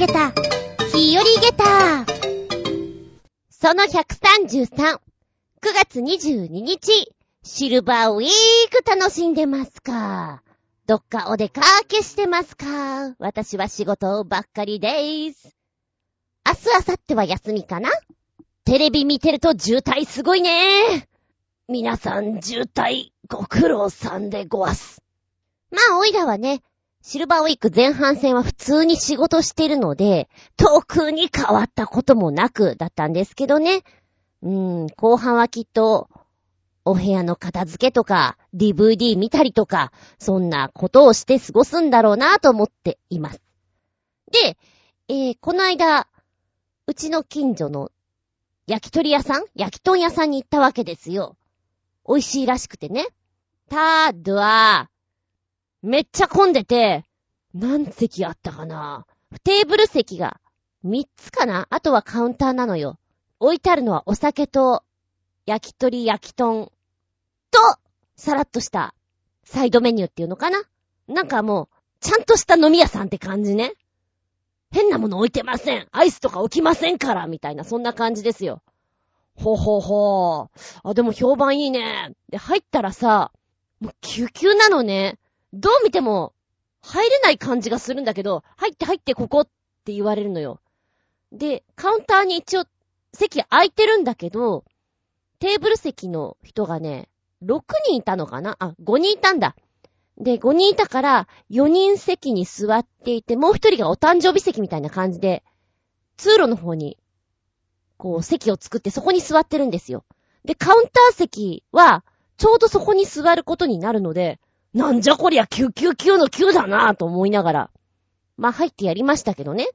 げた、日和げた。その133、9月22日、シルバーウィーク楽しんでますか？どっかお出かけしてますか？私は仕事ばっかりでーす。明日、明後日は休みかな？テレビ見てると渋滞すごいね。皆さん渋滞ご苦労さんでごわす。まあ、おいらはね、シルバーウィーク前半戦は普通に仕事してるので、特に変わったこともなくだったんですけどね。うーん、後半はきっと、お部屋の片付けとか、DVD 見たりとか、そんなことをして過ごすんだろうなぁと思っています。で、えー、この間、うちの近所の焼き鳥屋さん焼き鳥屋さんに行ったわけですよ。美味しいらしくてね。ただ、めっちゃ混んでて、何席あったかな？テーブル席が3つかな？あとはカウンターなのよ。置いてあるのはお酒と、焼き鳥焼き豚と、さらっとしたサイドメニューっていうのかな？なんかもう、ちゃんとした飲み屋さんって感じね。変なもの置いてません。アイスとか置きませんから、みたいな、そんな感じですよ。ほほほー。あ、でも評判いいね。で、入ったらさ、もう救急なのね。どう見ても、入れない感じがするんだけど、入って入ってここって言われるのよ。で、カウンターに一応、席空いてるんだけど、テーブル席の人がね、6人いたのかな？あ、5人いたんだ。で、5人いたから、4人席に座っていて、もう1人がお誕生日席みたいな感じで、通路の方に、こう、席を作ってそこに座ってるんですよ。で、カウンター席は、ちょうどそこに座ることになるので、なんじゃこりゃ999の9だなぁと思いながら。まあ、入ってやりましたけどね。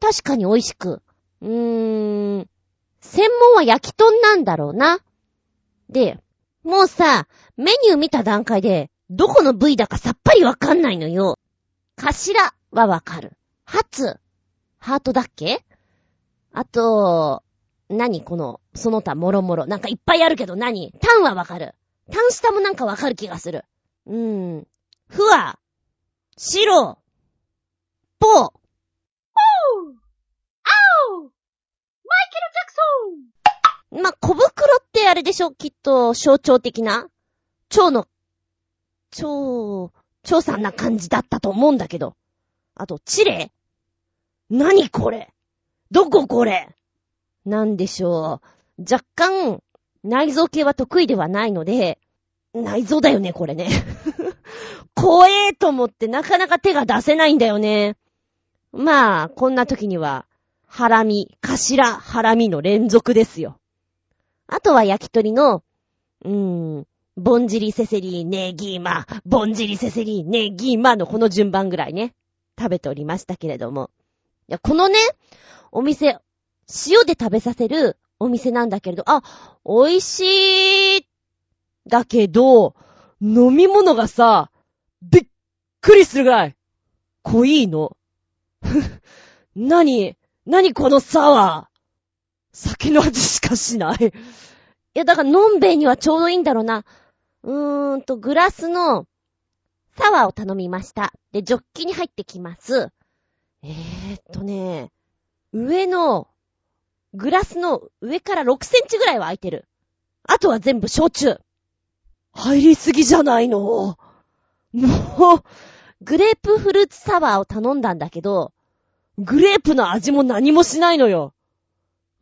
確かに美味しく。うーん。専門は焼き豚なんだろうな。で、もうさ、メニュー見た段階で、どこの部位だかさっぱりわかんないのよ。頭はわかる。ハツ、ハートだっけ？あと、何この、その他もろもろ。なんかいっぱいあるけど何？タンはわかる。タン下もなんかわかる気がする。うーん。ふわ、白、ぽ、おう、あおマイケル・ジャクソン。ま、小袋ってあれでしょ？きっと象徴的な？蝶の、蝶、蝶さんな感じだったと思うんだけど。あと、チレ？何これ？どここれ？なんでしょう。若干、内臓系は得意ではないので、内臓だよね、これね。怖えと思ってなかなか手が出せないんだよね。まあ、こんな時には、ハラミ、頭、ハラミの連続ですよ。あとは焼き鳥の、うーん、ぼんじりせせり、ネギーマ、ぼんじりせせり、ネギーマのこの順番ぐらいね、食べておりましたけれども。いや、このね、お店、塩で食べさせるお店なんだけれど、あ、美味しいっだけど、飲み物がさ、びっくりするぐらい、濃いの。なに、なにこのサワー。酒の味しかしない。いや、だから、のんべいにはちょうどいいんだろうな。うーんと、グラスの、サワーを頼みました。で、ジョッキに入ってきます。えーっとね、上の、グラスの上から6センチぐらいは空いてる。あとは全部焼酎。入りすぎじゃないの？もう、グレープフルーツサワーを頼んだんだけど、グレープの味も何もしないのよ。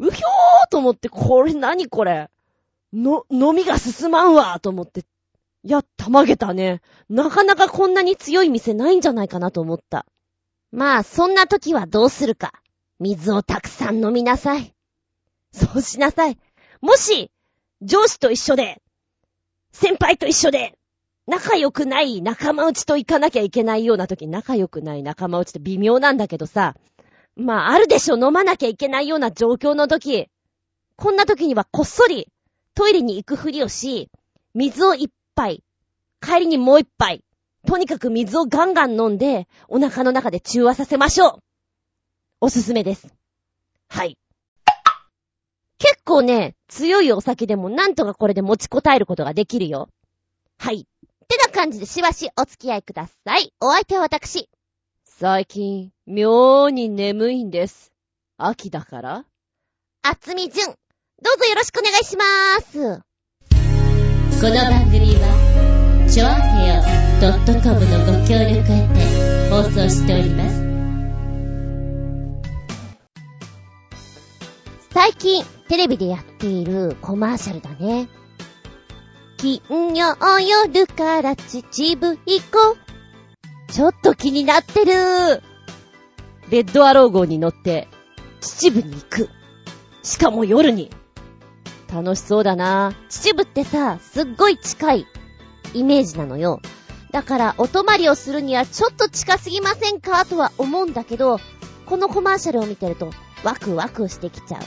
うひょーと思って、これ何これ？の、飲みが進まんわと思って。やったまげたね。なかなかこんなに強い店ないんじゃないかなと思った。まあ、そんな時はどうするか。水をたくさん飲みなさい。そうしなさい。もし、上司と一緒で、先輩と一緒で、仲良くない仲間内と行かなきゃいけないような時、仲良くない仲間内って微妙なんだけどさ、まあ、あるでしょ、飲まなきゃいけないような状況の時、こんな時にはこっそりトイレに行くふりをし、水を一杯、帰りにもう一杯、とにかく水をガンガン飲んで、お腹の中で中和させましょう。おすすめです。はい。結構ね、強いお酒でもなんとかこれで持ちこたえることができるよ。はい。ってな感じでしばしお付き合いください。お相手は私、最近、妙に眠いんです。秋だから？あつみじゅん、どうぞよろしくお願いしまーす。この番組は、ちょあへよ .com のご協力へて放送しております。最近、テレビでやっているコマーシャルだね。金曜夜から秩父行こう。ちょっと気になってる。レッドアロー号に乗って、秩父に行く。しかも夜に。楽しそうだな。秩父ってさ、すっごい近いイメージなのよ。だから、お泊まりをするにはちょっと近すぎませんか？とは思うんだけど、このコマーシャルを見てると、ワクワクしてきちゃう。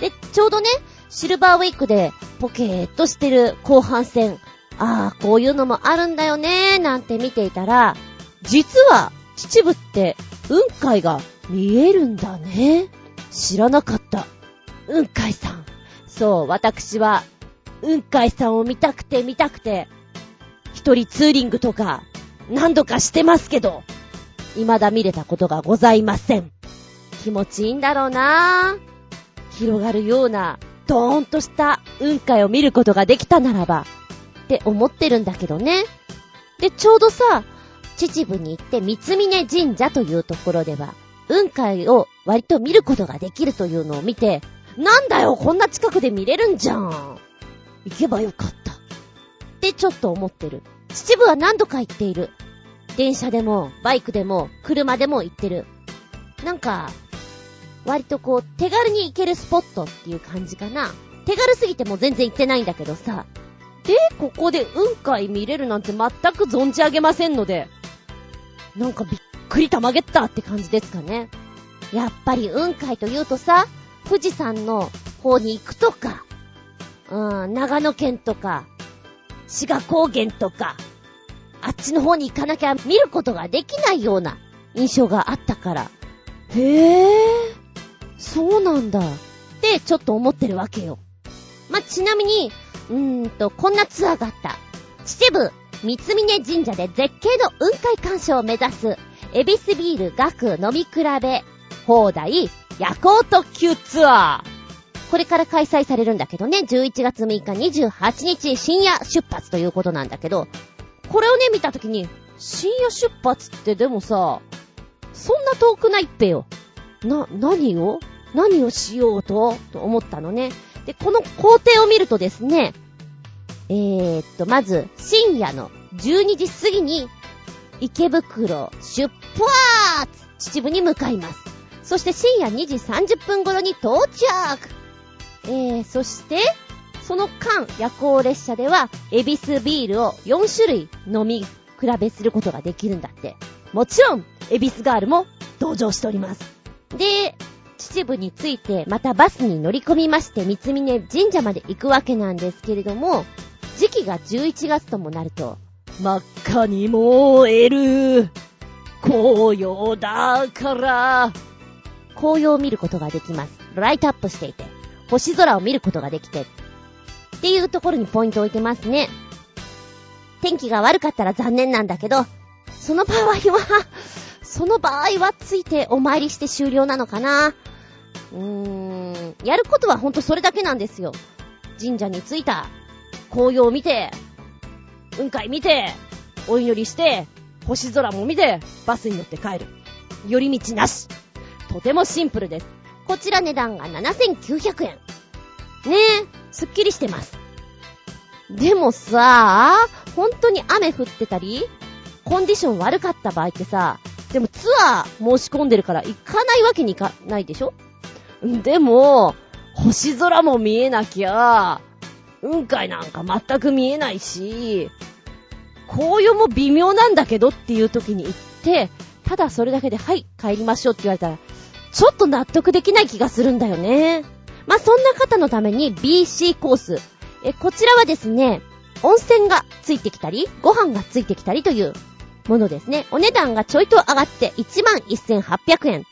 で、ちょうどね、シルバーウィークでポケーっとしてる後半戦。ああ、こういうのもあるんだよねーなんて見ていたら、実は、秩父って雲海が見えるんだね。知らなかった。雲海さん。そう、私は、雲海さんを見たくて見たくて、一人ツーリングとか、何度かしてますけど、未だ見れたことがございません。気持ちいいんだろうなぁ。広がるような、ドーンとした雲海を見ることができたならば、って思ってるんだけどね。で、ちょうどさ、秩父に行って三峯神社というところでは、雲海を割と見ることができるというのを見て、なんだよ、こんな近くで見れるんじゃん。行けばよかった。ってちょっと思ってる。秩父は何度か行っている。電車でも、バイクでも、車でも行ってる。なんか、割とこう、手軽に行けるスポットっていう感じかな。手軽すぎても全然行ってないんだけどさ。で、ここで雲海見れるなんて全く存じ上げませんので、なんかびっくりたまげったって感じですかね。やっぱり雲海というとさ、富士山の方に行くとか、うん、長野県とか、志賀高原とか、あっちの方に行かなきゃ見ることができないような印象があったから。へえ。そうなんだ。って、ちょっと思ってるわけよ。まちなみに、うーんと、こんなツアーがあった。秩父、三峯神社で絶景の雲海鑑賞を目指す、エビスビール学飲み比べ、放題、夜行特急ツアー。これから開催されるんだけどね、11月6日28日深夜出発ということなんだけど、これをね、見たときに、深夜出発ってでもさ、そんな遠くないっぺよ。な、何を？何をしようと？と思ったのね。で、この工程を見るとですね、えー、っと、まず、深夜の12時過ぎに、池袋出発秩父に向かいます。そして深夜2時30分頃に到着えー、そして、その間、夜行列車では、エビスビールを4種類飲み比べすることができるんだって。もちろん、エビスガールも登場しております。で、秩父に着いて、またバスに乗り込みまして、三峯神社まで行くわけなんですけれども、時期が11月ともなると、真っ赤に燃える、紅葉だから、紅葉を見ることができます。ライトアップしていて、星空を見ることができて、っていうところにポイントを置いてますね。天気が悪かったら残念なんだけど、その場合はその場合はついてお参りして終了なのかなうーん、やることはほんとそれだけなんですよ。神社に着いた、紅葉を見て、雲海見て、お祈りして、星空も見て、バスに乗って帰る。寄り道なし。とてもシンプルです。こちら値段が7900円。ねえ、すっきりしてます。でもさ、本当に雨降ってたり、コンディション悪かった場合ってさ、でもツアー申し込んでるから行かないわけにいかないでしょ？でも、星空も見えなきゃ、雲海なんか全く見えないし、紅葉も微妙なんだけどっていう時に行って、ただそれだけで、はい、帰りましょうって言われたら、ちょっと納得できない気がするんだよね。まあ、そんな方のために BC コース。え、こちらはですね、温泉がついてきたり、ご飯がついてきたりというものですね。お値段がちょいと上がって11,800円。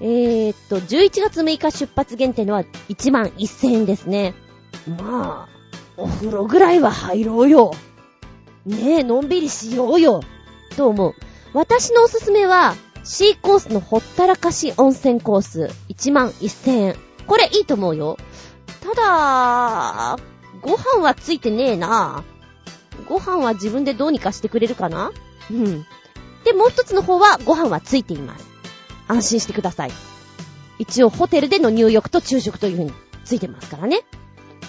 えー、っと、11月6日出発限定のは1万1000円ですね。まあ、お風呂ぐらいは入ろうよ。ねえ、のんびりしようよ。と思う。私のおすすめは、C コースのほったらかし温泉コース、1万1000円。これいいと思うよ。ただ、ご飯はついてねえな。ご飯は自分でどうにかしてくれるかなうん。で、もう一つの方はご飯はついています。安心してください。一応ホテルでの入浴と昼食という風についてますからね。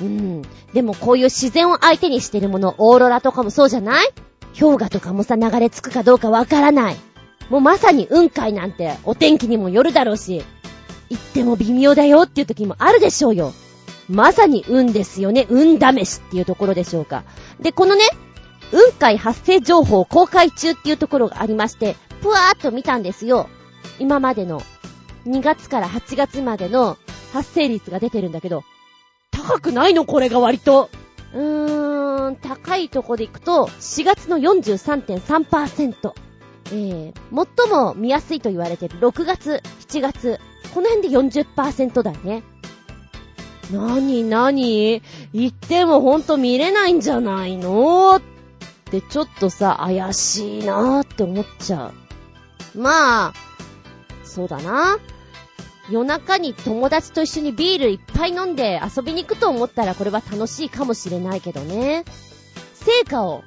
うん。でもこういう自然を相手にしてるもの、オーロラとかもそうじゃない？氷河とかもさ流れ着くかどうかわからない。もうまさに雲海なんてお天気にもよるだろうし、行っても微妙だよっていう時もあるでしょうよ。まさに運ですよね。運試しっていうところでしょうか。で、このね、雲海発生情報公開中っていうところがありまして、ぷわーっと見たんですよ。今までの2月から8月までの発生率が出てるんだけど、高くないの？これが割と。うーん、高いとこで行くと、4月の43.3%。えー、最も見やすいと言われてる6月、7月、この辺で40%だよね。なになに言ってもほんと見れないんじゃないの？ってちょっとさ、怪しいなーって思っちゃう。まあ、そうだな。夜中に友達と一緒にビールいっぱい飲んで遊びに行くと思ったらこれは楽しいかもしれないけどね。成果を、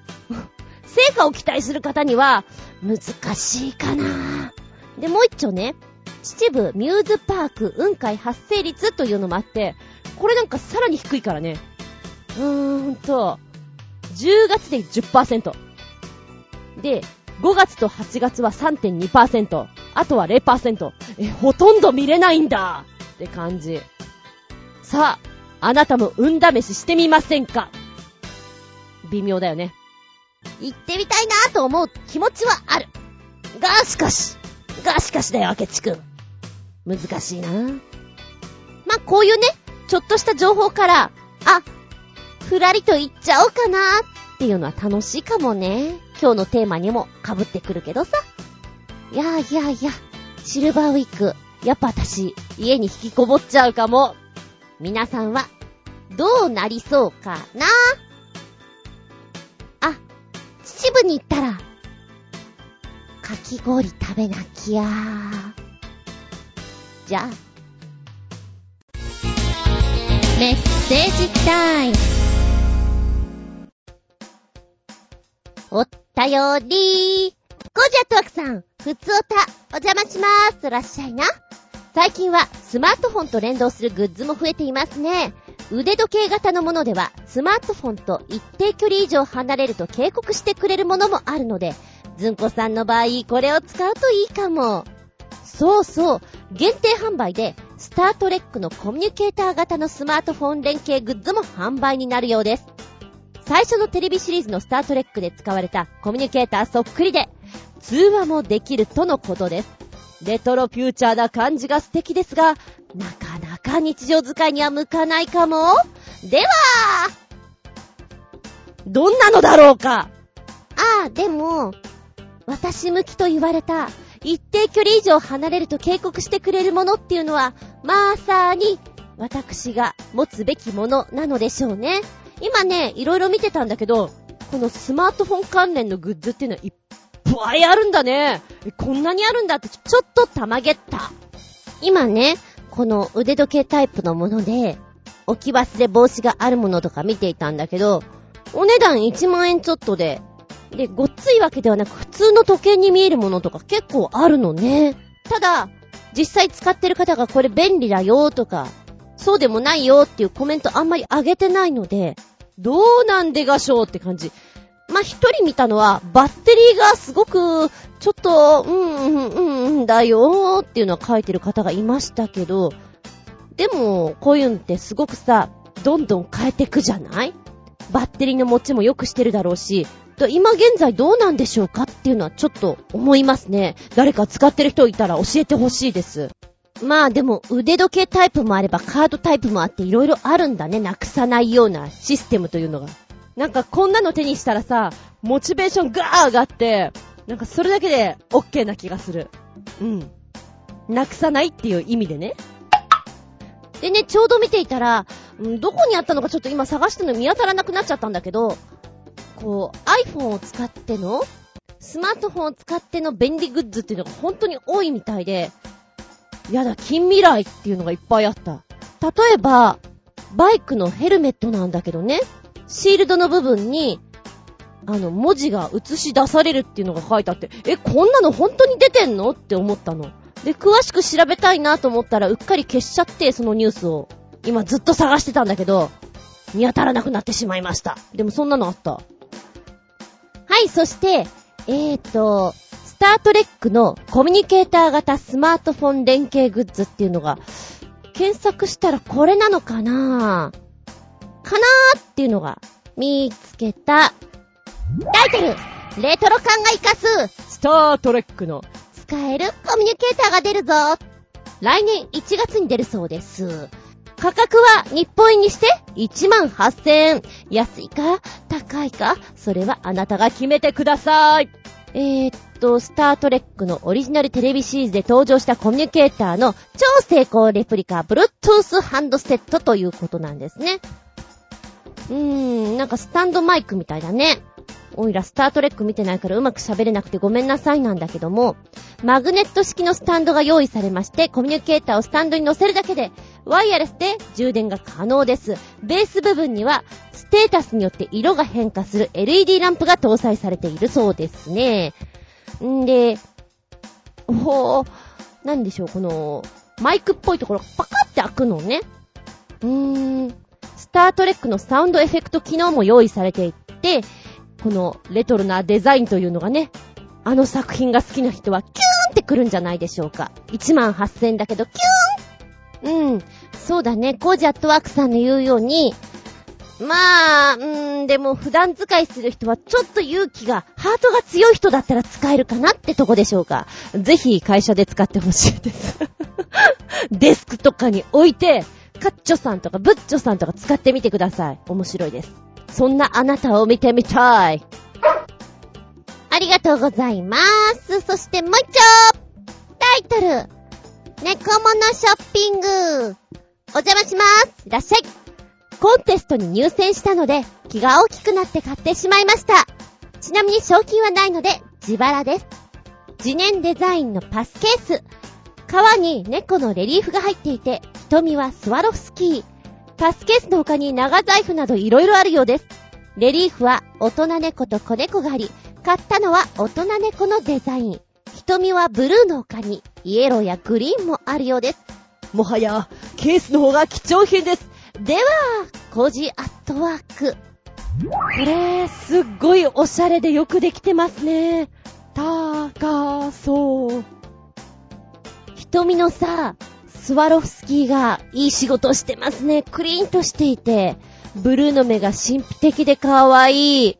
成果を期待する方には難しいかな。で、もう一丁ね、秩父ミューズパーク雲海発生率というのもあって、これなんかさらに低いからね。うーんと、10月で10%。で、5月と8月は3.2%。あとは0%。え、ほとんど見れないんだって感じ。さあ、あなたも運試ししてみませんか？微妙だよね。行ってみたいなぁと思う気持ちはある。が、しかし、が、しかしだよ、明智くん。難しいなまあ、こういうね、ちょっとした情報から、あ、ふらりと行っちゃおうかなっていうのは楽しいかもね。今日のテーマにも被ってくるけどさ。いやいやいや、シルバーウィーク、やっぱ私、家に引きこもっちゃうかも。皆さんは、どうなりそうかな？あ、秩父に行ったら、かき氷食べなきゃじゃあ、メッセージタイム。おったよりゴジャットワクさん、ふつおた、お邪魔しまーす。いらっしゃいな。最近はスマートフォンと連動するグッズも増えていますね。腕時計型のものでは、スマートフォンと一定距離以上離れると警告してくれるものもあるので、ずんこさんの場合、これを使うといいかも。そうそう、限定販売で、スタートレックのコミュニケーター型のスマートフォン連携グッズも販売になるようです。最初のテレビシリーズのスタートレックで使われたコミュニケーターそっくりで、通話もできるとのことです。レトロフューチャーな感じが素敵ですが、なかなか日常使いには向かないかも。では、どんなのだろうか？ああ、でも、私向きと言われた、一定距離以上離れると警告してくれるものっていうのは、まさに、私が持つべきものなのでしょうね。今ね、いろいろ見てたんだけど、このスマートフォン関連のグッズっていうのはいっぱいあるんだね。こんなにあるんだってちょっとたまげった。今ね、この腕時計タイプのもので、置き忘れ防止があるものとか見ていたんだけど、お値段1万円ちょっとで、で、ごっついわけではなく普通の時計に見えるものとか結構あるのね。ただ、実際使ってる方がこれ便利だよとか、そうでもないよっていうコメントあんまり上げてないので、どうなんでがしょうって感じ。まあ、一人見たのは、バッテリーがすごく、ちょっと、うん、うん、うん、うんだよーっていうのは書いてる方がいましたけど、でも、こういうのってすごくさ、どんどん変えてくじゃない？バッテリーの持ちも良くしてるだろうし、今現在どうなんでしょうかっていうのはちょっと思いますね。誰か使ってる人いたら教えてほしいです。まあでも腕時計タイプもあればカードタイプもあって色々あるんだね。なくさないようなシステムというのが。なんかこんなの手にしたらさ、モチベーションガー上がって、なんかそれだけで OK な気がする。うん。なくさないっていう意味でね。でね、ちょうど見ていたら、どこにあったのかちょっと今探してたの見当たらなくなっちゃったんだけど、こう、iPhone を使ってのスマートフォンを使っての便利グッズっていうのが本当に多いみたいで、やだ、近未来っていうのがいっぱいあった。例えば、バイクのヘルメットなんだけどね、シールドの部分に、あの、文字が映し出されるっていうのが書いてあって、え、こんなの本当に出てんの？って思ったの。で、詳しく調べたいなと思ったら、うっかり消しちゃって、そのニュースを。今ずっと探してたんだけど、見当たらなくなってしまいました。でもそんなのあった。はい、そして、えーと、スタートレックのコミュニケーター型スマートフォン連携グッズっていうのが、検索したらこれなのかな？ぁかなーっていうのが見つけた。タイトルレトロ感が活かすスタートレックの使えるコミュニケーターが出るぞ来年1月に出るそうです。価格は日本円にして1万8000円。安いか？高いか？それはあなたが決めてください。えー、っと、スタートレックのオリジナルテレビシリーズで登場したコミュニケーターの超成功レプリカ、Bluetooth ハンドセットということなんですね。うーん、なんかスタンドマイクみたいだね。おいらスタートレック見てないからうまく喋れなくてごめんなさいなんだけども、マグネット式のスタンドが用意されまして、コミュニケーターをスタンドに乗せるだけで、ワイヤレスで充電が可能です。ベース部分には、ステータスによって色が変化する LED ランプが搭載されているそうですね。んで、ほー、なんでしょう、この、マイクっぽいところがパカって開くのね。うーん、スタートレックのサウンドエフェクト機能も用意されていて、このレトロなデザインというのがね、あの作品が好きな人はキューンって来るんじゃないでしょうか。1万8000円だけど、キューンうん。そうだね。コージアットワークさんの言うように、まあ、うーん、でも普段使いする人はちょっと勇気が、ハートが強い人だったら使えるかなってとこでしょうか。ぜひ会社で使ってほしいです。デスクとかに置いて、カッチョさんとかブッチョさんとか使ってみてください。面白いです。そんなあなたを見てみたい。ありがとうございます。そしてもう一丁タイトル猫物ショッピングお邪魔しますいらっしゃいコンテストに入選したので、気が大きくなって買ってしまいました。ちなみに賞金はないので、自腹です。自念デザインのパスケース。革に猫のレリーフが入っていて、瞳はスワロフスキー。パスケースの他に長財布など色々あるようです。レリーフは大人猫と子猫があり、買ったのは大人猫のデザイン。瞳はブルーの他にイエローやグリーンもあるようです。もはや、ケースの方が貴重品です。では、コジアットワーク。これ、すっごいおしゃれでよくできてますね。高そう。瞳のさ、スワロフスキーがいい仕事してますね。クリーンとしていて、ブルーの目が神秘的で可愛い。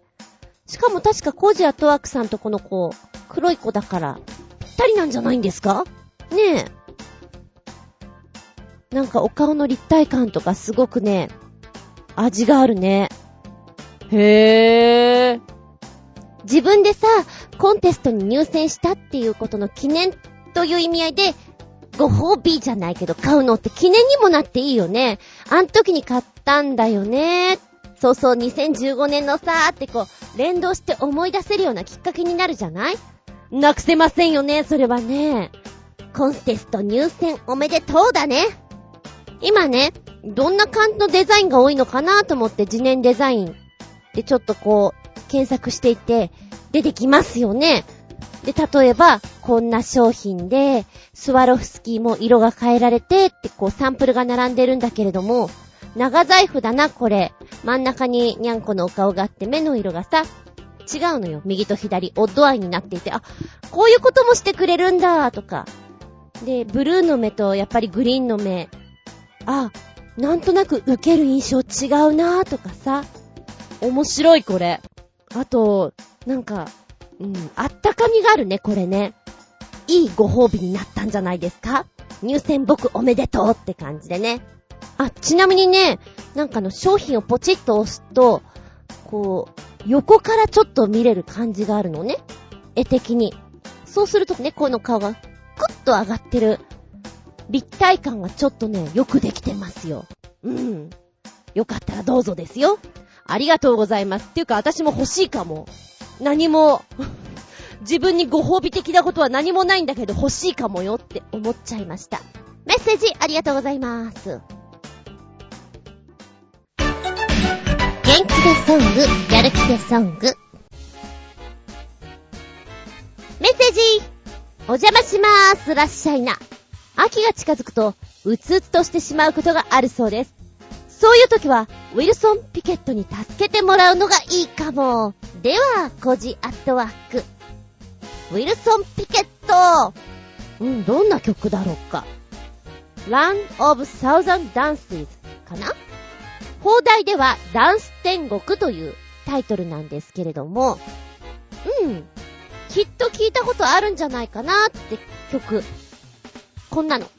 しかも確かコージアットワークさんとこの子、黒い子だから、ぴったりなんじゃないんですか？ねえ。なんかお顔の立体感とかすごくね、味があるね。へー。自分でさ、コンテストに入選したっていうことの記念という意味合いで、ご褒美じゃないけど買うのって記念にもなっていいよね。あん時に買ったんだよね。そうそう、2015年のさーってこう、連動して思い出せるようなきっかけになるじゃない？なくせませんよね、それはね。コンテスト入選おめでとうだね。今ね、どんな感じのデザインが多いのかなと思って自念デザインでちょっとこう、検索していて、出てきますよね。で、例えば、こんな商品で、スワロフスキーも色が変えられて、ってこうサンプルが並んでるんだけれども、長財布だな、これ。真ん中にニャンコのお顔があって目の色がさ、違うのよ。右と左、オッドアイになっていて、あ、こういうこともしてくれるんだ、とか。で、ブルーの目とやっぱりグリーンの目。あ、なんとなく受ける印象違うな、とかさ。面白い、これ。あと、なんか、うん、あったかみがあるね、これね。いいご褒美になったんじゃないですか？入選僕おめでとうって感じでね。あ、ちなみにね、なんかの商品をポチッと押すと、こう、横からちょっと見れる感じがあるのね。絵的に。そうするとね、この顔がクッと上がってる。立体感がちょっとね、よくできてますよ。うん。よかったらどうぞですよ。ありがとうございます。っていうか私も欲しいかも。何も 自分にご褒美的なことは何もないんだけど欲しいかもよって思っちゃいました。メッセージありがとうございます。元気でソング、やる気でソング。メッセージお邪魔しまーす、らっしゃいな。秋が近づくと、うつうつとしてしまうことがあるそうです。そういう時は、ウィルソン・ピケットに助けてもらうのがいいかも。では、コジアットワーク。ウィルソン・ピケットうん、どんな曲だろうか。Run of Thousand Dances かな？放題ではダンス天国というタイトルなんですけれども、うん、きっと聞いたことあるんじゃないかなって曲。こんなの。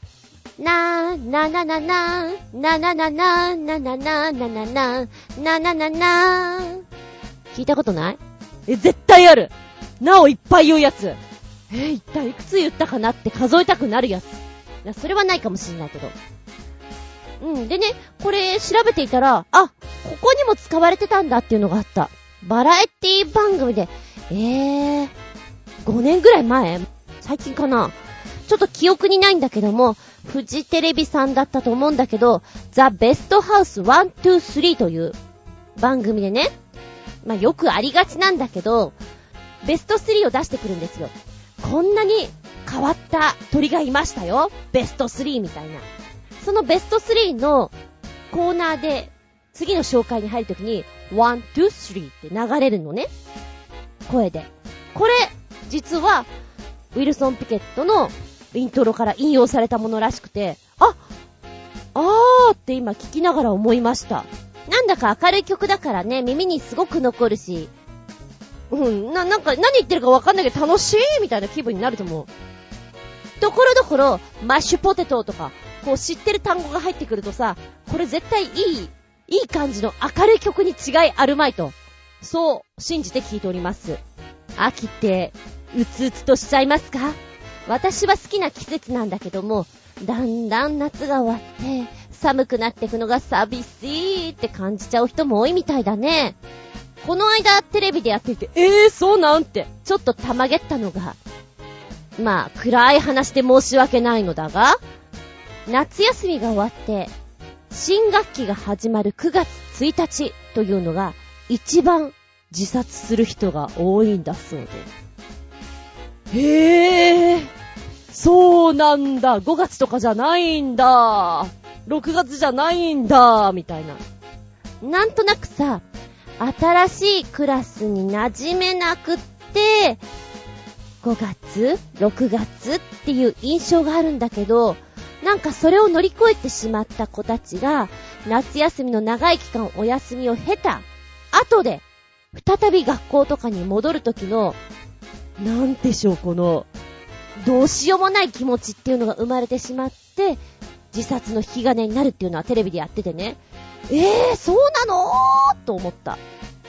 なー、ななななー、なななな、なななななななななな。聞いたことない？え、絶対あるなおいっぱい言うやつ。え、一体いくつ言ったかなって数えたくなるやつ。いや、それはないかもしんないけど。うん。でね、これ調べていたら、あ、ここにも使われてたんだっていうのがあった。バラエティ番組で、えー、5年ぐらい前？最近かな？ちょっと記憶にないんだけども、フジテレビさんだったと思うんだけど、ザ・ベストハウス123という番組でね、まあ、よくありがちなんだけど、ベスト3を出してくるんですよ。こんなに変わった鳥がいましたよ。ベスト3みたいな。そのベスト3のコーナーで次の紹介に入るときに、1, 2, 3って流れるのね。声で。これ、実は、ウィルソン・ピケットのイントロから引用されたものらしくて、ああーって今聞きながら思いました。なんだか明るい曲だからね、耳にすごく残るし、うん、な、なんか何言ってるかわかんないけど楽しいみたいな気分になると思う。ところどころ、マッシュポテトとか、こう知ってる単語が入ってくるとさ、これ絶対いい、いい感じの明るい曲に違いあるまいと、そう信じて聞いております。秋って、うつうつとしちゃいますか？私は好きな季節なんだけども、だんだん夏が終わって、寒くなってくのが寂しいって感じちゃう人も多いみたいだね。この間テレビでやっていて、えー、そうなんて、ちょっとたまげったのが、まあ、暗い話で申し訳ないのだが、夏休みが終わって、新学期が始まる9月1日というのが、一番自殺する人が多いんだそうです。へえ、そうなんだ。5月とかじゃないんだ。6月じゃないんだ。みたいな。なんとなくさ、新しいクラスに馴染めなくって、5月 ?6 月っていう印象があるんだけど、なんかそれを乗り越えてしまった子たちが、夏休みの長い期間お休みを経た後で、再び学校とかに戻る時の、なんでしょう、この、どうしようもない気持ちっていうのが生まれてしまって、自殺の引き金になるっていうのはテレビでやっててね。えー、そうなのーと思った。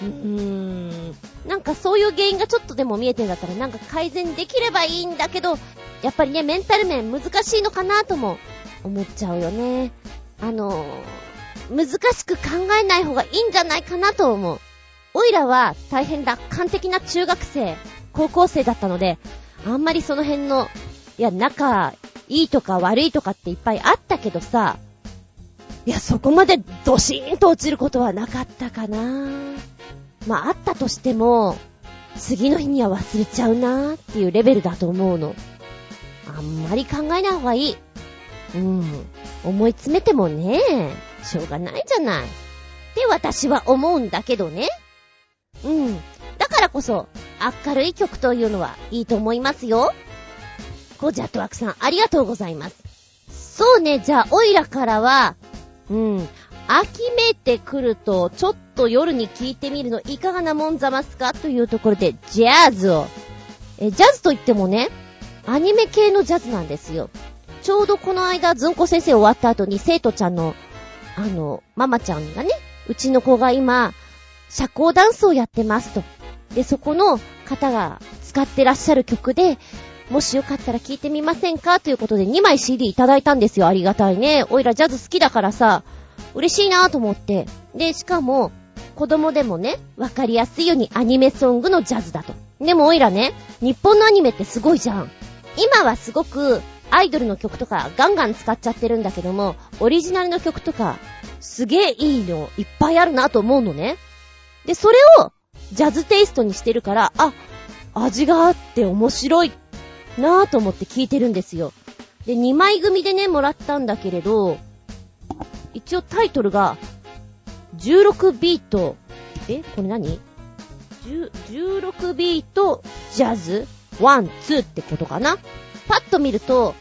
うーん。なんかそういう原因がちょっとでも見えてんだったらなんか改善できればいいんだけど、やっぱりね、メンタル面難しいのかなとも思っちゃうよね。あのー、難しく考えない方がいいんじゃないかなと思う。おいらは大変楽観的な中学生、高校生だったので、あんまりその辺の、いや、仲いいとか悪いとかっていっぱいあったけどさ、いや、そこまでドシーンと落ちることはなかったかな。まあ、あったとしても、次の日には忘れちゃうなーっていうレベルだと思うの。あんまり考えない方がいい。うん。思い詰めてもね、しょうがないじゃない。って私は思うんだけどね。うん。だからこそ、明るい曲というのはいいと思いますよ。コジャットワークさん、ありがとうございます。そうね、じゃあ、オイラからは、うん、秋めいてくると、ちょっと夜に聴いてみるのいかがなもんざますかというところで、ジャズを。え、ジャズといってもね、アニメ系のジャズなんですよ。ちょうどこの間、ずんこ先生終わった後に生徒ちゃんの、あの、ママちゃんがね、うちの子が今、社交ダンスをやってますと。で、そこの方が使ってらっしゃる曲で、もしよかったら聴いてみませんかということで2枚 CD いただいたんですよ。ありがたいね。おいらジャズ好きだからさ、嬉しいなぁと思って。で、しかも、子供でもね、わかりやすいようにアニメソングのジャズだと。でもおいらね、日本のアニメってすごいじゃん。今はすごくアイドルの曲とかガンガン使っちゃってるんだけども、オリジナルの曲とかすげえいいのいっぱいあるなと思うのね。で、それをジャズテイストにしてるから、あ、味があって面白いなぁと思って聞いてるんですよ。で、2枚組でね、もらったんだけれど、一応タイトルが、16ビート、えこれ何 ?16 ビートジャズ one, two ってことかな？パッと見ると、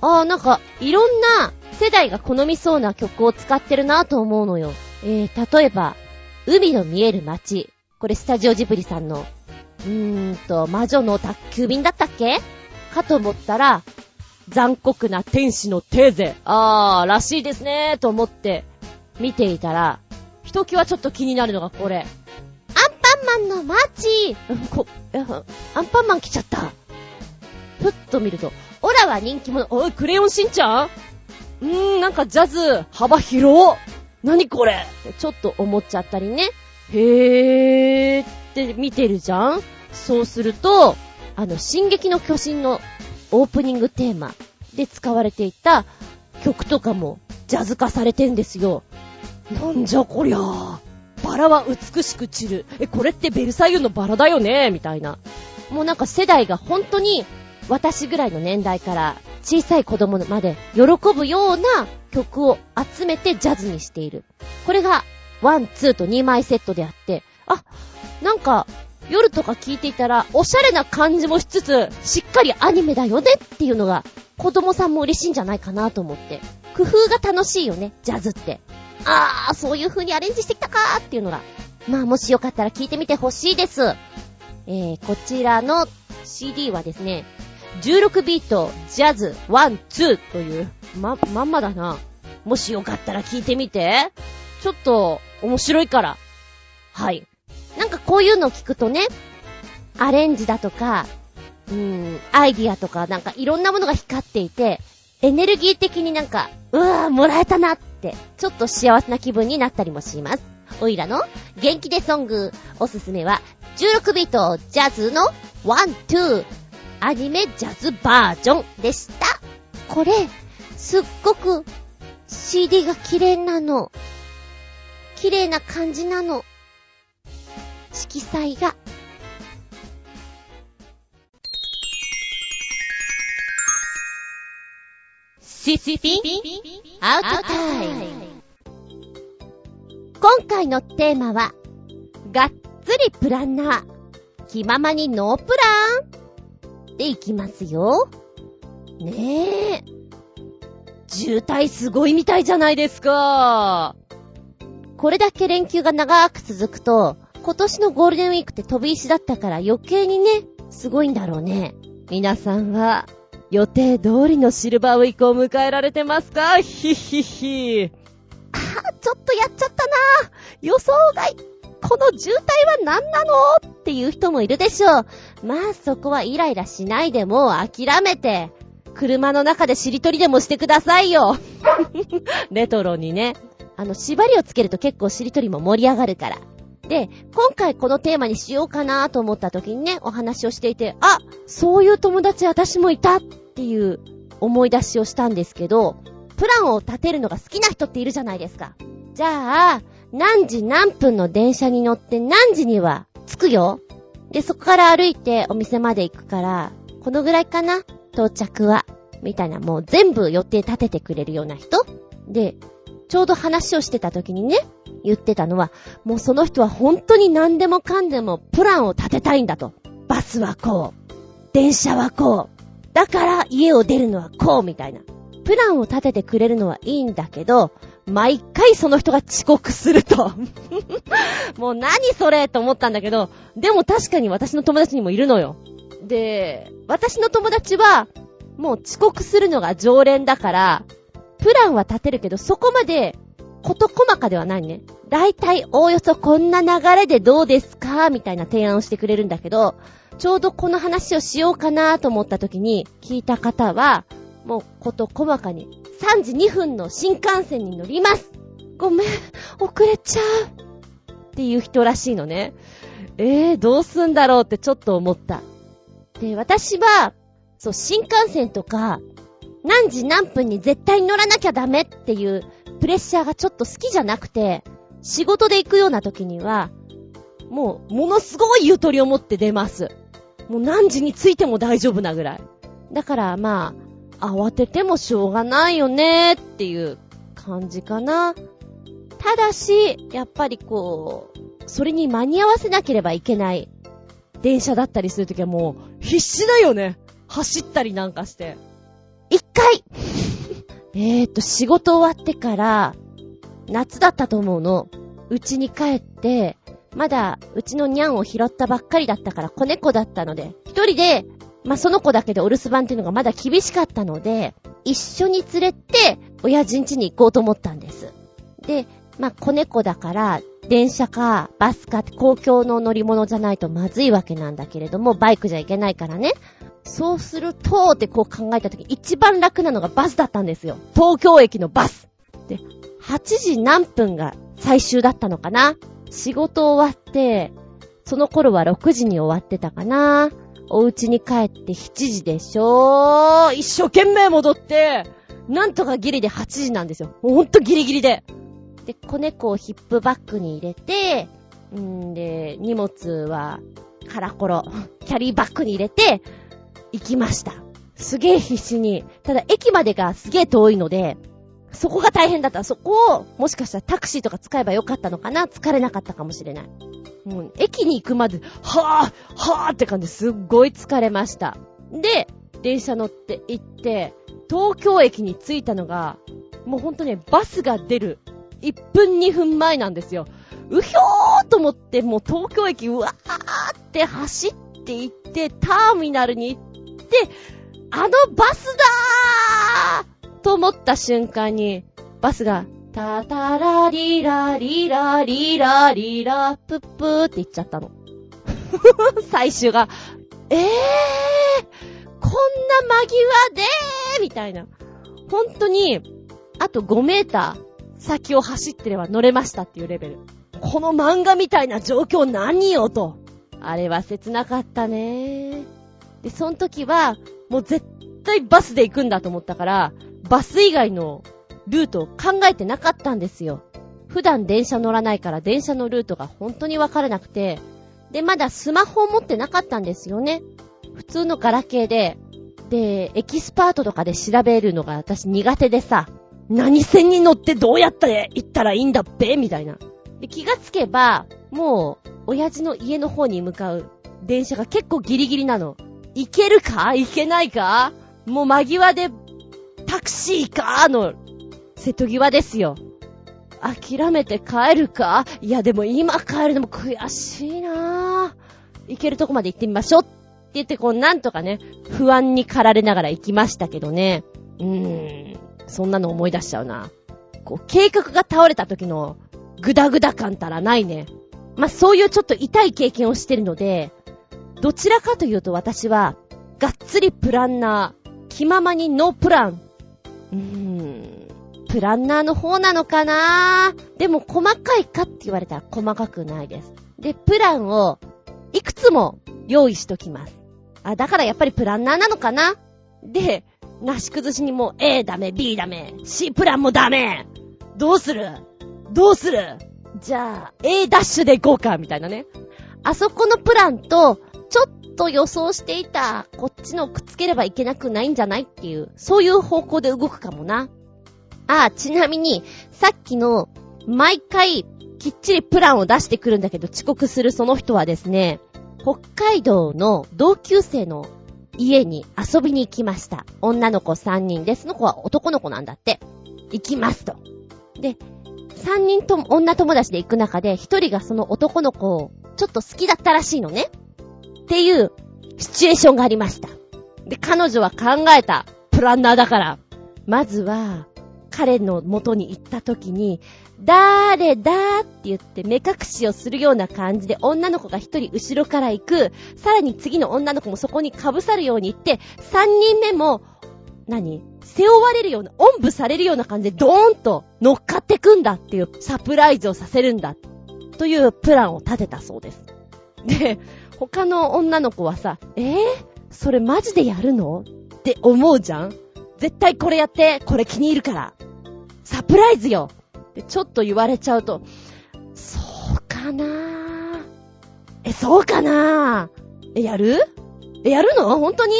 あーなんか、いろんな世代が好みそうな曲を使ってるなぁと思うのよ。えー、例えば、海の見える街。これスタジオジブリさんの、うーんと、魔女の宅急便だったっけ？かと思ったら、残酷な天使のテーゼ。あー、らしいですねーと思って見ていたら、ひときわちょっと気になるのがこれ。アンパンマンのマーチ こ、アンパンマン来ちゃった。ふっと見ると、オラは人気者。おい、クレヨンしんちゃん？うーん、なんかジャズ、幅広何これ？ちょっと思っちゃったりね。へーって見てるじゃん？そうすると、あの、進撃の巨人のオープニングテーマで使われていた曲とかもジャズ化されてんですよ。なんじゃこりゃあ。バラは美しく散る。え、これってベルサイユのばらだよね？みたいな。もうなんか世代が本当に私ぐらいの年代から小さい子供まで喜ぶような曲を集めてジャズにしている。これが one, two と2枚セットであって、あ、なんか夜とか聞いていたら、おしゃれな感じもしつつ、しっかりアニメだよねっていうのが、子供さんも嬉しいんじゃないかなと思って。工夫が楽しいよね、ジャズって。あー、そういう風にアレンジしてきたかーっていうのが。まあ、もしよかったら聞いてみてほしいです。えー、こちらの CD はですね、16ビート、ジャズ、 one, two という、ま、まんまだな。もしよかったら聞いてみて。ちょっと、面白いから。はい。なんかこういうの聞くとね、アレンジだとか、うん、アイディアとかなんかいろんなものが光っていて、エネルギー的になんか、うわぁ、もらえたなって、ちょっと幸せな気分になったりもします。おいらの元気でソング、おすすめは、16ビートジャズのワン、ツー、アニメジャズバージョンでした。これ、すっごく CD が綺麗なの。綺麗な感じなの。色彩が。シスピンアウトタイム。今回のテーマは、がっつりプランナー。気ままにノープランでいきますよ。ねえ。渋滞すごいみたいじゃないですか。これだけ連休が長く続くと、今年のゴールデンウィークって飛び石だったから余計にね、すごいんだろうね。皆さんは、予定通りのシルバーウィークを迎えられてますか？ひひひ。あー、ちょっとやっちゃったな予想外この渋滞は何なの？っていう人もいるでしょう。まあそこはイライラしないでも諦めて、車の中でしりとりでもしてくださいよ。レトロにね。あの、縛りをつけると結構しりとりも盛り上がるから。で、今回このテーマにしようかなと思った時にね、お話をしていて、あ、そういう友達私もいたっていう思い出しをしたんですけど、プランを立てるのが好きな人っているじゃないですか。じゃあ、何時何分の電車に乗って何時には着くよ。で、そこから歩いてお店まで行くから、このぐらいかな？到着は。みたいな、もう全部予定立ててくれるような人で、ちょうど話をしてた時にね、言ってたのは、もうその人は本当に何でもかんでもプランを立てたいんだと。バスはこう。電車はこう。だから家を出るのはこうみたいな。プランを立ててくれるのはいいんだけど、毎回その人が遅刻すると。もう何それと思ったんだけど、でも確かに私の友達にもいるのよ。で、私の友達は、もう遅刻するのが常連だから、プランは立てるけど、そこまで、こと細かではないね。だいたいおおよそこんな流れでどうですかみたいな提案をしてくれるんだけど、ちょうどこの話をしようかなと思った時に聞いた方は、もうこと細かに3時2分の新幹線に乗りますごめん、遅れちゃうっていう人らしいのね。えー、どうすんだろうってちょっと思った。で、私は、そう、新幹線とか、何時何分に絶対乗らなきゃダメっていうプレッシャーがちょっと好きじゃなくて、仕事で行くような時には、もう、ものすごいゆとりを持って出ます。もう何時に着いても大丈夫なぐらい。だからまあ、慌ててもしょうがないよねっていう感じかな。ただし、やっぱりこう、それに間に合わせなければいけない電車だったりするときはもう必死だよね。走ったりなんかして。一回 えーと、仕事終わってから、夏だったと思うの。うちに帰って、まだ、うちのニャンを拾ったばっかりだったから子猫だったので、一人で、まあ、その子だけでお留守番っていうのがまだ厳しかったので、一緒に連れて、親人家に行こうと思ったんです。で、まあ、子猫だから、電車か、バスか、公共の乗り物じゃないとまずいわけなんだけれども、バイクじゃいけないからね。そうすると、ってこう考えたとき、一番楽なのがバスだったんですよ。東京駅のバス。で、8時何分が最終だったのかな仕事終わって、その頃は6時に終わってたかなお家に帰って7時でしょ一生懸命戻って、なんとかギリで8時なんですよ。ほんとギリギリで。で、子猫をヒップバッグに入れて、んで、荷物はカラコロ、キャリーバッグに入れて、行きました。すげえ必死に。ただ、駅までがすげえ遠いので、そこが大変だった。そこを、もしかしたらタクシーとか使えばよかったのかな？疲れなかったかもしれない。もう、駅に行くまで、はぁ、はぁって感じですっごい疲れました。で、電車乗って行って、東京駅に着いたのが、もうほんとね、バスが出る1分2分前なんですよ。うひょーと思って、もう東京駅うわーって走って行って、ターミナルに行って、あのバスだーと思った瞬間に、バスが、タタラリラリラリラリラ、プップーって言っちゃったの。最終が、えー、こんな間際でーみたいな。本当に、あと5メーター先を走ってれば乗れましたっていうレベル。この漫画みたいな状況何よと。あれは切なかったねで、その時は、もう絶対バスで行くんだと思ったから、バス以外のルートを考えてなかったんですよ。普段電車乗らないから電車のルートが本当にわからなくて、で、まだスマホを持ってなかったんですよね。普通のガラケーで、で、エキスパートとかで調べるのが私苦手でさ、何線に乗ってどうやって行ったらいいんだっぺ？みたいな。で、気がつけば、もう、親父の家の方に向かう電車が結構ギリギリなの。行けるか？行けないか？もう間際でタクシーか？の、瀬戸際ですよ。諦めて帰るか？いやでも今帰るのも悔しいなぁ。行けるとこまで行ってみましょうって言ってこうなんとかね、不安に駆られながら行きましたけどね。うーん、そんなの思い出しちゃうな。こう、計画が倒れた時のグダグダ感たらないね。まあ、そういうちょっと痛い経験をしてるので、どちらかというと私は、がっつりプランナー、気ままにノープランうーん。プランナーの方なのかなでも細かいかって言われたら細かくないです。で、プランをいくつも用意しときます。あ、だからやっぱりプランナーなのかなで、なし崩しにも A ダメ、B ダメ、C プランもダメどうする？どうする？じゃあ、A ダッシュで行こうかみたいなね。あそこのプランと、ちょっと予想していた、こっちのくっつければいけなくないんじゃないっていう、そういう方向で動くかもな。あ、ちなみに、さっきの、毎回、きっちりプランを出してくるんだけど遅刻するその人はですね、北海道の同級生の家に遊びに行きました。女の子3人で、その子は男の子なんだって。行きますと。で、3人とも女友達で行く中で、1人がその男の子をちょっと好きだったらしいのね。っていうシチュエーションがありました。で、彼女は考えた。プランナーだから。まずは、彼の元に行った時に、だーれだーって言って目隠しをするような感じで女の子が一人後ろから行く。さらに次の女の子もそこに被さるように行って、三人目も、何？背負われるような、おんぶされるような感じでドーンと乗っかってくんだっていうサプライズをさせるんだ。というプランを立てたそうです。で、他の女の子はさ、えー、それマジでやるの？って思うじゃん絶対これやって、これ気に入るから。サプライズよってちょっと言われちゃうと、そうかなぁ。え、そうかなぁ。え、やる？え、やるの？本当に？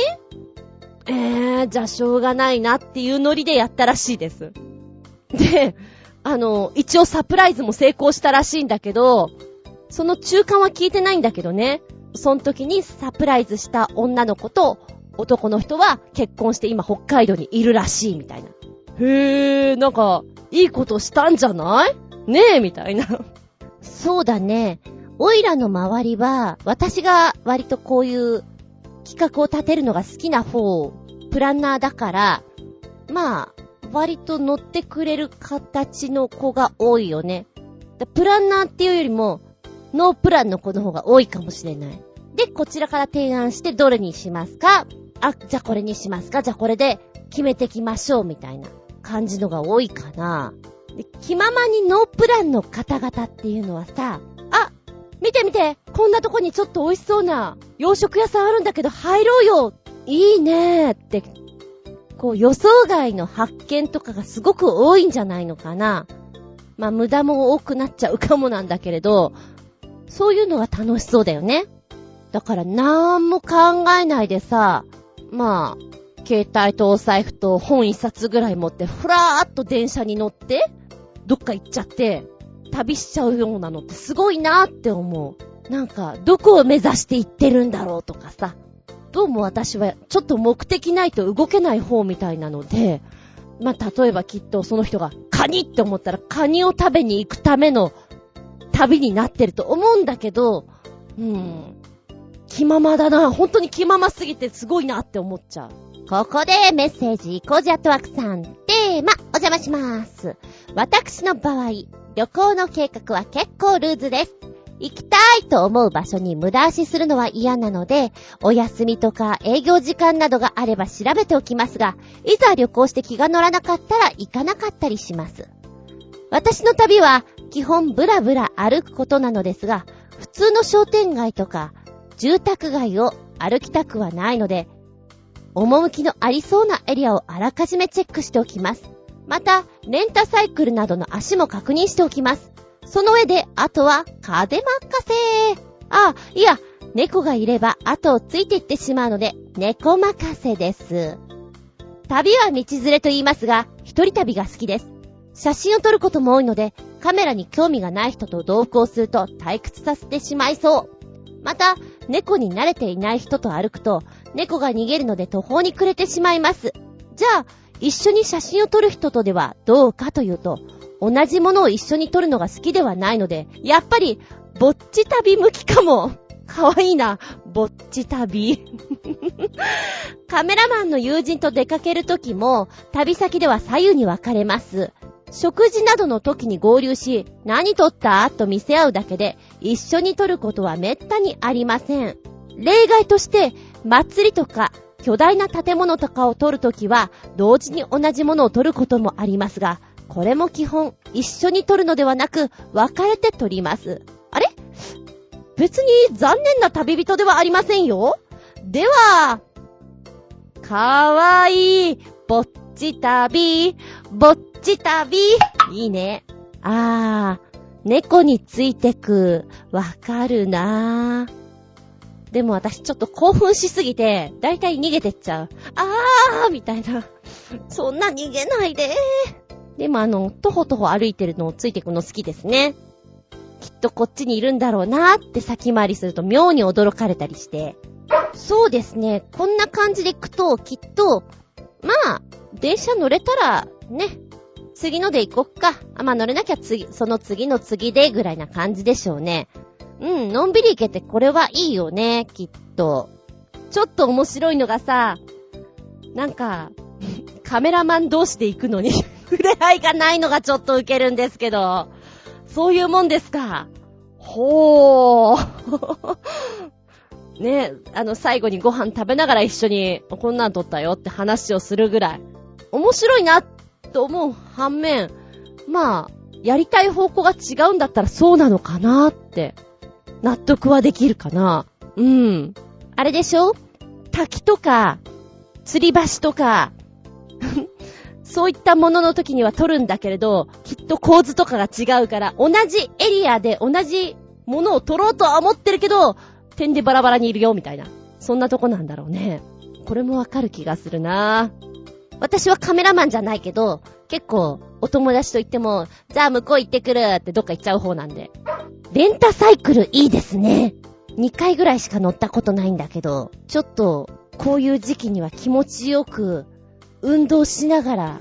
えー、じゃあしょうがないなっていうノリでやったらしいです。で、あの、一応サプライズも成功したらしいんだけど、その中間は聞いてないんだけどね。その時にサプライズした女の子と男の人は結婚して今北海道にいるらしいみたいな。へー、なんか、いいことしたんじゃない？ねえ、みたいな。そうだね。オイラの周りは、私が割とこういう企画を立てるのが好きな方、プランナーだから、まあ、割と乗ってくれる形の子が多いよね。プランナーっていうよりも、ノープランの子の方が多いかもしれない。で、こちらから提案してどれにしますか？あ、じゃあこれにしますか？じゃあこれで決めてきましょうみたいな感じのが多いかな。で、気ままにノープランの方々っていうのはさ、あ、見て見てこんなとこにちょっと美味しそうな洋食屋さんあるんだけど入ろうよいいねーって、こう予想外の発見とかがすごく多いんじゃないのかな。まあ無駄も多くなっちゃうかもなんだけれど、そういうのが楽しそうだよね。だからなんも考えないでさ、まあ、携帯とお財布と本一冊ぐらい持ってふらーっと電車に乗って、どっか行っちゃって、旅しちゃうようなのってすごいなーって思う。なんか、どこを目指して行ってるんだろうとかさ。どうも私はちょっと目的ないと動けない方みたいなので、まあ、例えばきっとその人がカニって思ったらカニを食べに行くための旅になってると思うんだけど、うん。気ままだな。本当に気まますぎてすごいなって思っちゃう。ここでメッセージ、コジャットワークさん、テーマ、お邪魔します。私の場合、旅行の計画は結構ルーズです。行きたいと思う場所に無駄足するのは嫌なので、お休みとか営業時間などがあれば調べておきますが、いざ旅行して気が乗らなかったら行かなかったりします。私の旅は基本ブラブラ歩くことなのですが、普通の商店街とか住宅街を歩きたくはないので、趣のありそうなエリアをあらかじめチェックしておきます。また、レンタサイクルなどの足も確認しておきます。その上で、あとは風任せ。あ、いや、猫がいれば後をついていってしまうので、猫任せです。旅は道連れと言いますが、一人旅が好きです。写真を撮ることも多いので、カメラに興味がない人と同行すると退屈させてしまいそう。また、猫に慣れていない人と歩くと、猫が逃げるので途方に暮れてしまいます。じゃあ、一緒に写真を撮る人とではどうかというと、同じものを一緒に撮るのが好きではないので、やっぱり、ぼっち旅向きかも。かわいいな。ぼっち旅。カメラマンの友人と出かけるときも、旅先では左右に分かれます。食事などの時に合流し、何撮った？と見せ合うだけで、一緒に撮ることは滅多にありません。例外として、祭りとか巨大な建物とかを撮るときは、同時に同じものを撮ることもありますが、これも基本、一緒に撮るのではなく、分かれて撮ります。あれ？別に残念な旅人ではありませんよ。では、かわいい、ぼっち旅、ぼっち旅。いいね。あー、猫についてく、わかるなー。でも私ちょっと興奮しすぎて、だいたい逃げてっちゃう。あーみたいな。そんな逃げないででもあの、とほとほ歩いてるのをついてくの好きですね。きっとこっちにいるんだろうなーって先回りすると妙に驚かれたりして。そうですね。こんな感じで行くと、きっと、まあ、電車乗れたら、ね、次ので行こっか。あ、まあ乗れなきゃ次、その次の次でぐらいな感じでしょうね。うん、のんびり行けてこれはいいよね、きっと。ちょっと面白いのがさ、なんか、カメラマン同士で行くのに 触れ合いがないのがちょっとウケるんですけど、そういうもんですか。ほー。ね、あの、最後にご飯食べながら一緒に、こんなん撮ったよって話をするぐらい、面白いな、と思う反面、まあ、やりたい方向が違うんだったらそうなのかなって納得はできるかな？うん。あれでしょ？滝とか、吊り橋とか、そういったものの時には撮るんだけれど、きっと構図とかが違うから、同じエリアで同じものを撮ろうとは思ってるけど、点でバラバラにいるよ、みたいな。そんなとこなんだろうね。これもわかる気がするな私はカメラマンじゃないけど、結構、お友達と言っても、じゃあ向こう行ってくるってどっか行っちゃう方なんで。レンタサイクルいいですね。2回ぐらいしか乗ったことないんだけど、ちょっと、こういう時期には気持ちよく、運動しながら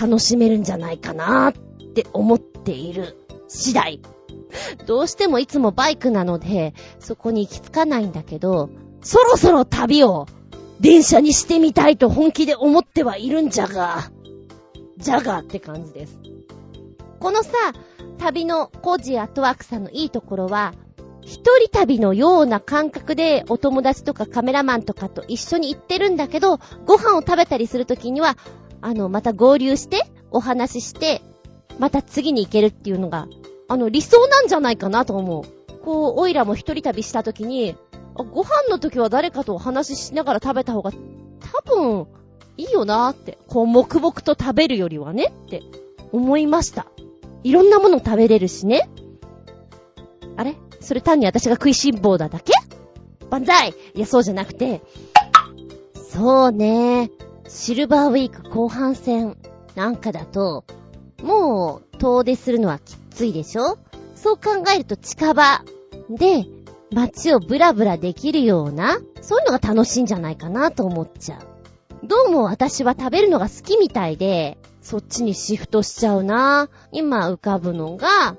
楽しめるんじゃないかなって思っている次第。どうしてもいつもバイクなので、そこに行き着かないんだけど、そろそろ旅を電車にしてみたいと本気で思ってはいるんじゃが、じゃがって感じです。このさ、旅のコージーアットワークさんのいいところは、一人旅のような感覚でお友達とかカメラマンとかと一緒に行ってるんだけど、ご飯を食べたりするときには、あの、また合流して、お話しして、また次に行けるっていうのが、あの、理想なんじゃないかなと思う。こう、オイラも一人旅したときに、ご飯の時は誰かとお話ししながら食べた方が、多分、いいよなーって。こう、黙々と食べるよりはねって思いました。いろんなもの食べれるしね。あれ？それ単に私が食いしん坊だだけ？万歳いや、そうじゃなくて、そうね。シルバーウィーク後半戦なんかだと、もう遠出するのはきついでしょ？そう考えると近場で街をブラブラできるような、そういうのが楽しいんじゃないかなと思っちゃう。どうも私は食べるのが好きみたいで、そっちにシフトしちゃうな。今浮かぶのが、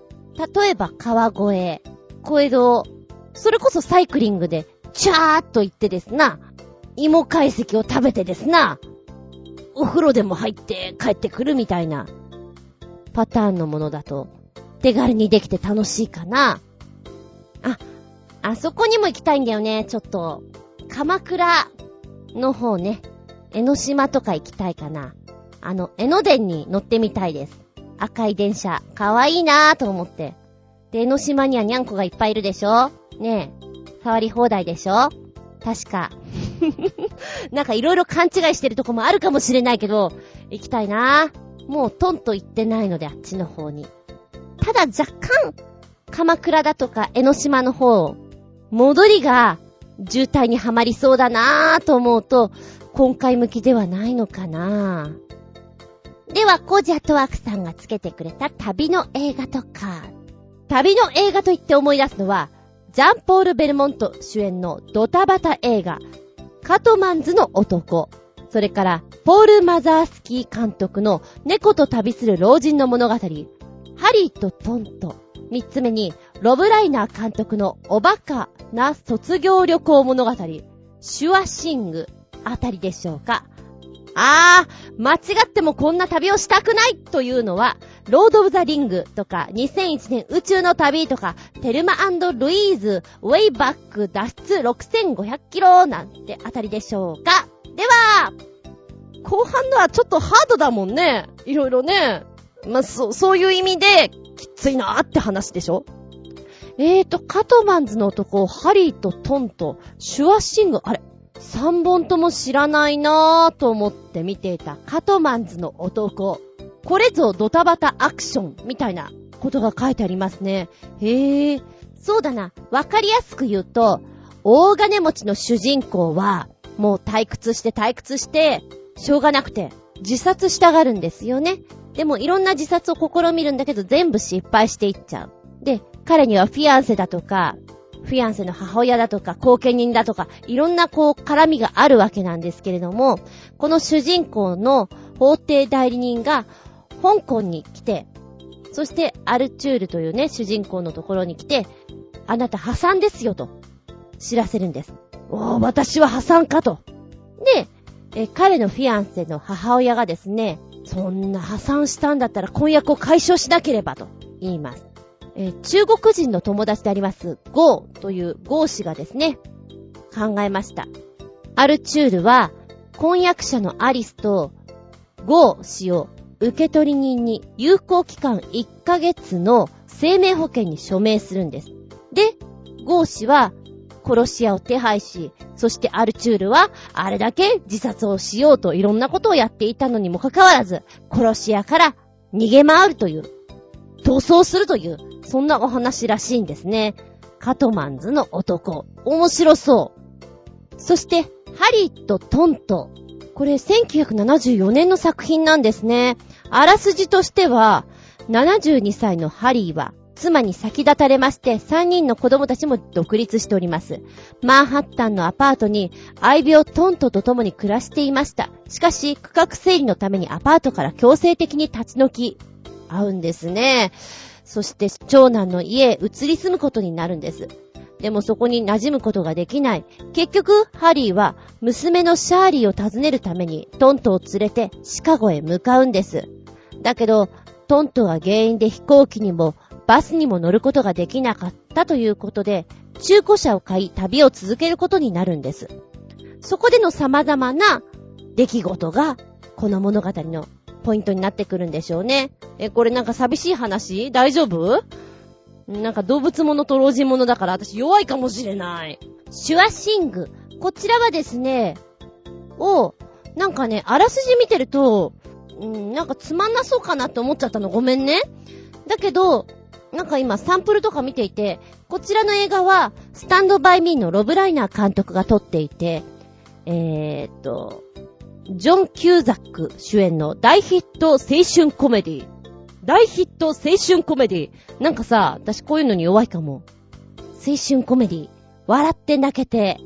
例えば川越、小江戸、それこそサイクリングで、チャーっと行ってですな、芋解析を食べてですな、お風呂でも入って帰ってくるみたいな、パターンのものだと、手軽にできて楽しいかな。あ、あそこにも行きたいんだよね、ちょっと。鎌倉の方ね。江ノ島とか行きたいかな。あの、江ノ電に乗ってみたいです。赤い電車。かわいいなぁと思って。で、江ノ島にはニャンコがいっぱいいるでしょ？ねえ。触り放題でしょ？確か。なんかいろいろ勘違いしてるとこもあるかもしれないけど、行きたいなぁ。もうトンと行ってないのであっちの方に。ただ若干、鎌倉だとか江ノ島の方戻りが渋滞にはまりそうだなぁと思うと、今回向きではないのかなでは、コジアットワークさんがつけてくれた旅の映画とか。旅の映画と言って思い出すのは、ジャンポール・ベルモント主演のドタバタ映画、カトマンズの男。それから、ポール・マザースキー監督の猫と旅する老人の物語、ハリーとトント。三つ目に、ロブライナー監督のおバカな卒業旅行物語、シュアシングあたりでしょうか。あー、間違ってもこんな旅をしたくないというのは、ロード・オブ・ザ・リングとか、2001年宇宙の旅とか、テルマルイーズ、ウェイバック脱出6500キロなんてあたりでしょうか。では、後半のはちょっとハードだもんね。いろいろね。まあ、そ、そういう意味で、きついなーって話でしょえーと、カトマンズの男、ハリーとトンと、シュアシング、あれ、3本とも知らないなぁと思って見ていたカトマンズの男。これぞドタバタアクションみたいなことが書いてありますね。へえ。そうだな。わかりやすく言うと、大金持ちの主人公は、もう退屈して退屈して、しょうがなくて、自殺したがるんですよね。でもいろんな自殺を試みるんだけど全部失敗していっちゃう。で、彼にはフィアンセだとか、フィアンセの母親だとか、後見人だとか、いろんなこう絡みがあるわけなんですけれども、この主人公の法廷代理人が香港に来て、そしてアルチュールというね、主人公のところに来て、あなた破産ですよと知らせるんです。おー、私は破産かと。で、え彼のフィアンセの母親がですね、そんな破産したんだったら婚約を解消しなければと言います。えー、中国人の友達であります、ゴーというゴー氏がですね、考えました。アルチュールは、婚約者のアリスと、ゴー氏を受取人に有効期間1ヶ月の生命保険に署名するんです。で、ゴー氏は殺し屋を手配し、そしてアルチュールはあれだけ自殺をしようといろんなことをやっていたのにもかかわらず、殺し屋から逃げ回るという、逃走するという、そんなお話らしいんですね。カトマンズの男。面白そう。そして、ハリーとトント。これ1974年の作品なんですね。あらすじとしては、72歳のハリーは妻に先立たれまして、3人の子供たちも独立しております。マンハッタンのアパートに、愛病トントと共に暮らしていました。しかし、区画整理のためにアパートから強制的に立ち退き、会うんですね。そして、長男の家へ移り住むことになるんです。でもそこに馴染むことができない。結局、ハリーは娘のシャーリーを訪ねるためにトントを連れてシカゴへ向かうんです。だけど、トントが原因で飛行機にもバスにも乗ることができなかったということで、中古車を買い旅を続けることになるんです。そこでの様々な出来事が、この物語のポイントになってくるんでしょうね。え、これなんか寂しい話？大丈夫？なんか動物物と老人物だから私弱いかもしれない。シュアシング。こちらはですね、を、なんかね、あらすじ見てると、うん、なんかつまんなそうかなって思っちゃったの。ごめんね。だけど、なんか今サンプルとか見ていて、こちらの映画は、スタンドバイミーのロブライナー監督が撮っていて、えー、っと、ジョン・キューザック主演の大ヒット青春コメディ。大ヒット青春コメディ。なんかさ、私こういうのに弱いかも。青春コメディ。笑って泣けて、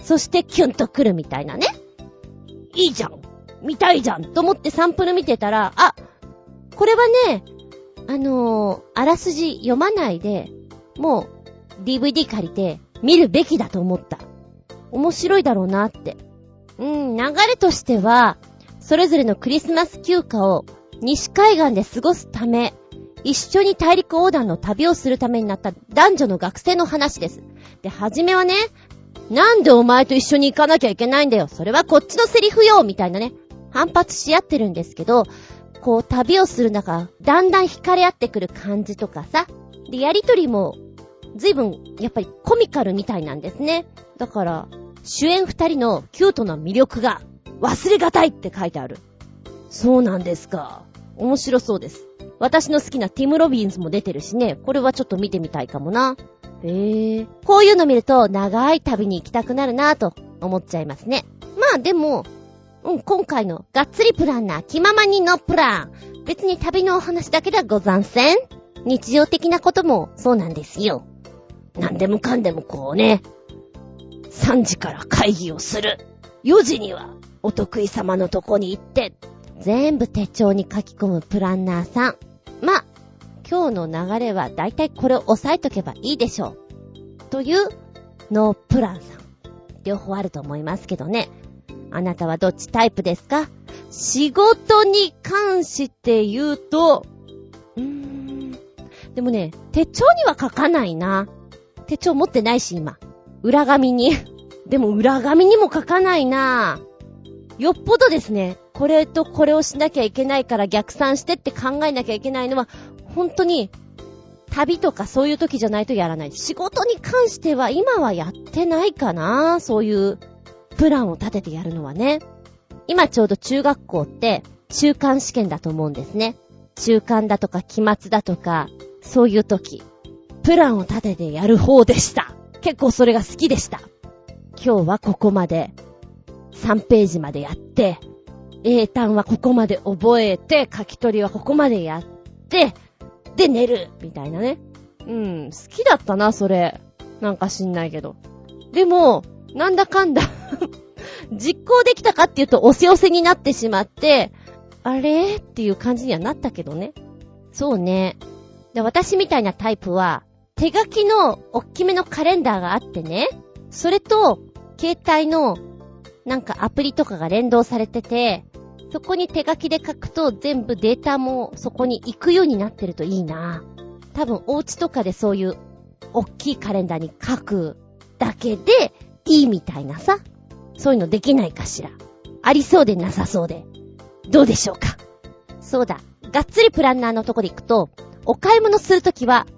そしてキュンと来るみたいなね。いいじゃん見たいじゃんと思ってサンプル見てたら、あ、これはね、あのー、あらすじ読まないで、もう DVD 借りて見るべきだと思った。面白いだろうなって。うん、流れとしては、それぞれのクリスマス休暇を西海岸で過ごすため、一緒に大陸横断の旅をするためになった男女の学生の話です。で、はじめはね、なんでお前と一緒に行かなきゃいけないんだよ。それはこっちのセリフよみたいなね、反発し合ってるんですけど、こう旅をする中、だんだん惹かれ合ってくる感じとかさ。で、やりとりも、随分、やっぱりコミカルみたいなんですね。だから、主演二人のキュートな魅力が忘れがたいって書いてある。そうなんですか。面白そうです。私の好きなティム・ロビンスも出てるしね、これはちょっと見てみたいかもな。へえ。こういうの見ると長い旅に行きたくなるなぁと思っちゃいますね。まあでも、うん、今回のがっつりプランナー、気ままにのプラン。別に旅のお話だけではござんせん。日常的なこともそうなんですよ。何でもかんでもこうね、3時から会議をする。4時にはお得意様のとこに行って、全部手帳に書き込むプランナーさん。ま、今日の流れはだいたいこれを押さえとけばいいでしょう。という、ノープランさん。両方あると思いますけどね。あなたはどっちタイプですか？仕事に関して言うと、うーん。でもね、手帳には書かないな。手帳持ってないし、今。裏紙に。でも裏紙にも書かないなぁ。よっぽどですね、これとこれをしなきゃいけないから逆算してって考えなきゃいけないのは、本当に、旅とかそういう時じゃないとやらない。仕事に関しては今はやってないかな。そういうプランを立ててやるのはね。今ちょうど中学校って中間試験だと思うんですね。中間だとか期末だとか、そういう時、プランを立ててやる方でした。結構それが好きでした。今日はここまで、3ページまでやって、英単はここまで覚えて、書き取りはここまでやって、で寝るみたいなね。うん、好きだったな、それ。なんか知んないけど。でも、なんだかんだ 実行できたかっていうと、おせおせになってしまって、あれ？っていう感じにはなったけどね。そうね。で、私みたいなタイプは、手書きの大きめのカレンダーがあってね、それと、携帯の、なんかアプリとかが連動されてて、そこに手書きで書くと全部データもそこに行くようになってるといいな。多分お家とかでそういう大きいカレンダーに書くだけでいいみたいなさ。そういうのできないかしら。ありそうでなさそうで。どうでしょうかそうだ。がっつりプランナーのとこで行くと、お買い物するときは、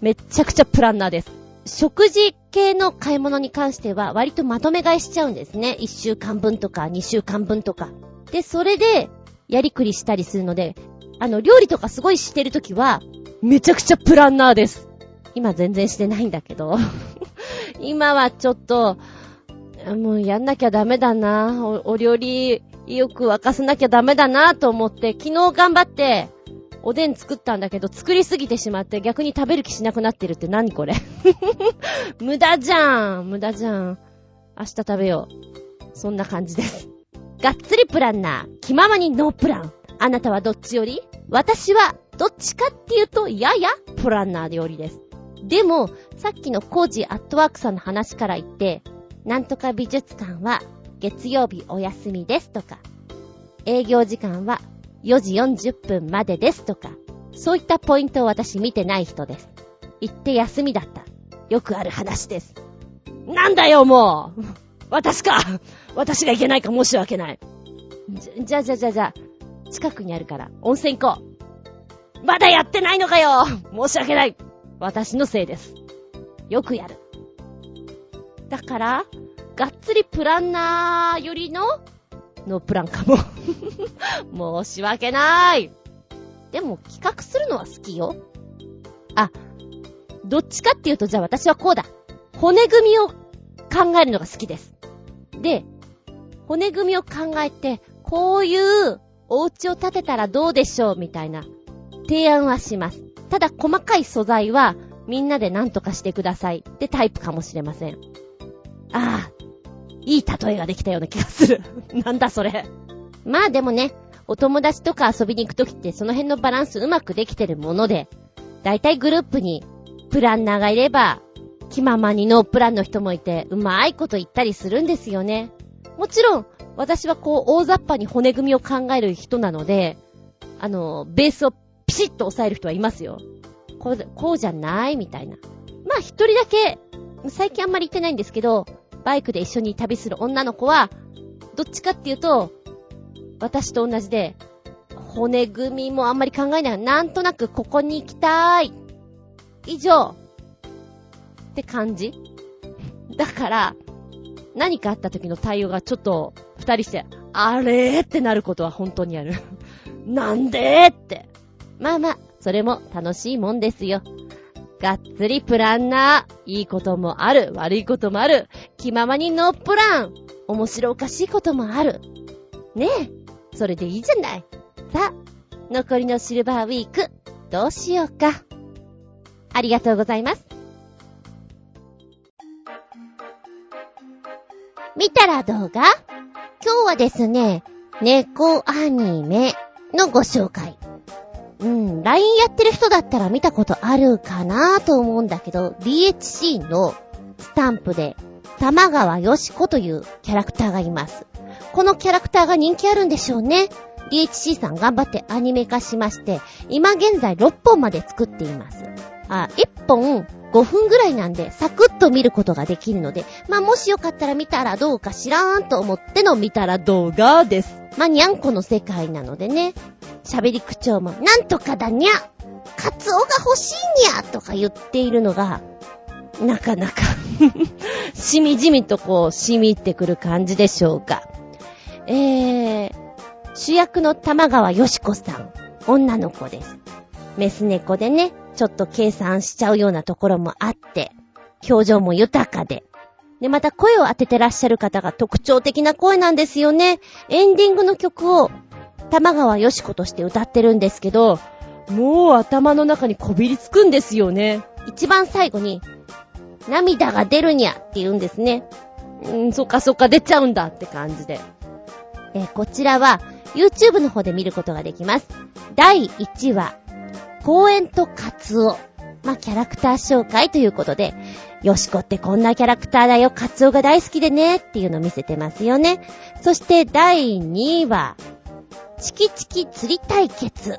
めっちゃくちゃプランナーです。食事系の買い物に関しては割とまとめ買いしちゃうんですね。1週間分とか2週間分とか。で、それでやりくりしたりするので、あの、料理とかすごいしてるときは、めちゃくちゃプランナーです。今全然してないんだけど。今はちょっと、もうやんなきゃダメだな。おお料理よく沸かさなきゃダメだなと思って、昨日頑張って、おでん作ったんだけど、作りすぎてしまって逆に食べる気しなくなってるって何これ？無駄じゃん無駄じゃん。明日食べよう。そんな感じです。がっつりプランナー、気ままにノープラン。あなたはどっちより？私は、どっちかっていうと、やや、プランナーよりです。でも、さっきのコージアットワークさんの話から言って、なんとか美術館は、月曜日お休みですとか、営業時間は4時40分までですとか、そういったポイントを私見てない人です。行って休みだった。よくある話です。なんだよ、もう私か私がいけないか申し訳ない。じゃ、じゃ、じゃ、じゃ、近くにあるから、温泉行こう。まだやってないのかよ申し訳ない私のせいです。よくやる。だから、がっつりプランナーよりののプランかも。申し訳ない。でも企画するのは好きよ。あ、どっちかっていうとじゃあ私はこうだ。骨組みを考えるのが好きです。で、骨組みを考えて、こういうお家を建てたらどうでしょうみたいな提案はします。ただ細かい素材はみんなで何とかしてくださいってタイプかもしれません。ああ、いい例えができたような気がする。なんだそれ。まあでもね、お友達とか遊びに行くときってその辺のバランスうまくできてるもので、だいたいグループにプランナーがいれば、気ままにノープランの人もいて、うまいこと言ったりするんですよね。もちろん、私はこう、大雑把に骨組みを考える人なので、あの、ベースをピシッと押さえる人はいますよ。こう、こうじゃないみたいな。まあ、一人だけ、最近あんまり言ってないんですけど、バイクで一緒に旅する女の子は、どっちかっていうと、私と同じで、骨組みもあんまり考えない。なんとなくここに行きたい。以上。って感じだから、何かあった時の対応がちょっと、二人して、あれーってなることは本当にある。なんでーって。まあまあ、それも楽しいもんですよ。がっつりプランナー。いいこともある。悪いこともある。気ままにノープラン。面白おかしいこともある。ねえ。それでいいじゃない。さあ、残りのシルバーウィーク、どうしようか。ありがとうございます。見たら動画今日はですね、猫アニメのご紹介。うん、LINE やってる人だったら見たことあるかなと思うんだけど、DHC のスタンプで、玉川よし子というキャラクターがいます。このキャラクターが人気あるんでしょうね。DHC さん頑張ってアニメ化しまして、今現在6本まで作っています。あ、1本5分ぐらいなんで、サクッと見ることができるので、まあ、もしよかったら見たらどうか知らんと思っての見たら動画です。まあ、にゃんこの世界なのでね、喋り口調も、なんとかだにゃカツオが欲しいにゃとか言っているのが、なかなか しみじみとこう、しみってくる感じでしょうか。えー、主役の玉川よしこさん、女の子です。メス猫でね、ちょっと計算しちゃうようなところもあって、表情も豊かで。で、また声を当ててらっしゃる方が特徴的な声なんですよね。エンディングの曲を玉川よしことして歌ってるんですけど、もう頭の中にこびりつくんですよね。一番最後に、涙が出るにゃって言うんですね。うん、そっかそっか出ちゃうんだって感じで。えこちらは YouTube の方で見ることができます。第1話、公園とカツオ。まあ、キャラクター紹介ということで、よしこってこんなキャラクターだよ、カツオが大好きでね、っていうのを見せてますよね。そして第2話、チキチキ釣り対決。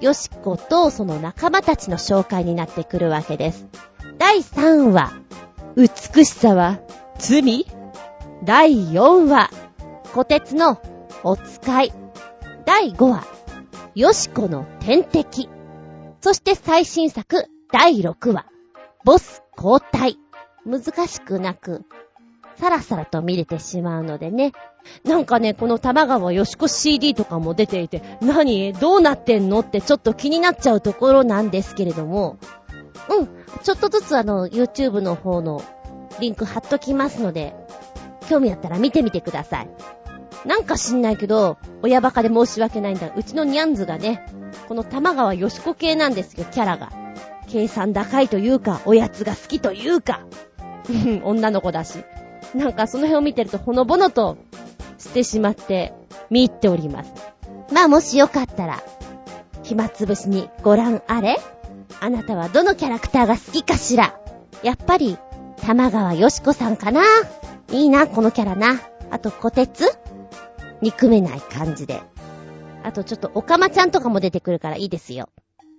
よしことその仲間たちの紹介になってくるわけです。第3話、美しさは罪第4話、小鉄のお使い。第5話、よしこの天敵。そして最新作、第6話、ボス交代。難しくなく、さらさらと見れてしまうのでね。なんかね、この玉川よしこ CD とかも出ていて、何？どうなってんの？ってちょっと気になっちゃうところなんですけれども、うん、ちょっとずつあの、YouTube の方のリンク貼っときますので、興味あったら見てみてください。なんか知んないけど、親バカで申し訳ないんだ。うちのニャンズがね、この玉川よしこ系なんですよ、キャラが。計算高いというか、おやつが好きというか。女の子だし。なんかその辺を見てるとほのぼのとしてしまって見入っております。まあもしよかったら、暇つぶしにご覧あれあなたはどのキャラクターが好きかしらやっぱり、玉川よしこさんかないいな、このキャラな。あと、小鉄憎めない感じで。あと、ちょっと、おかまちゃんとかも出てくるからいいですよ。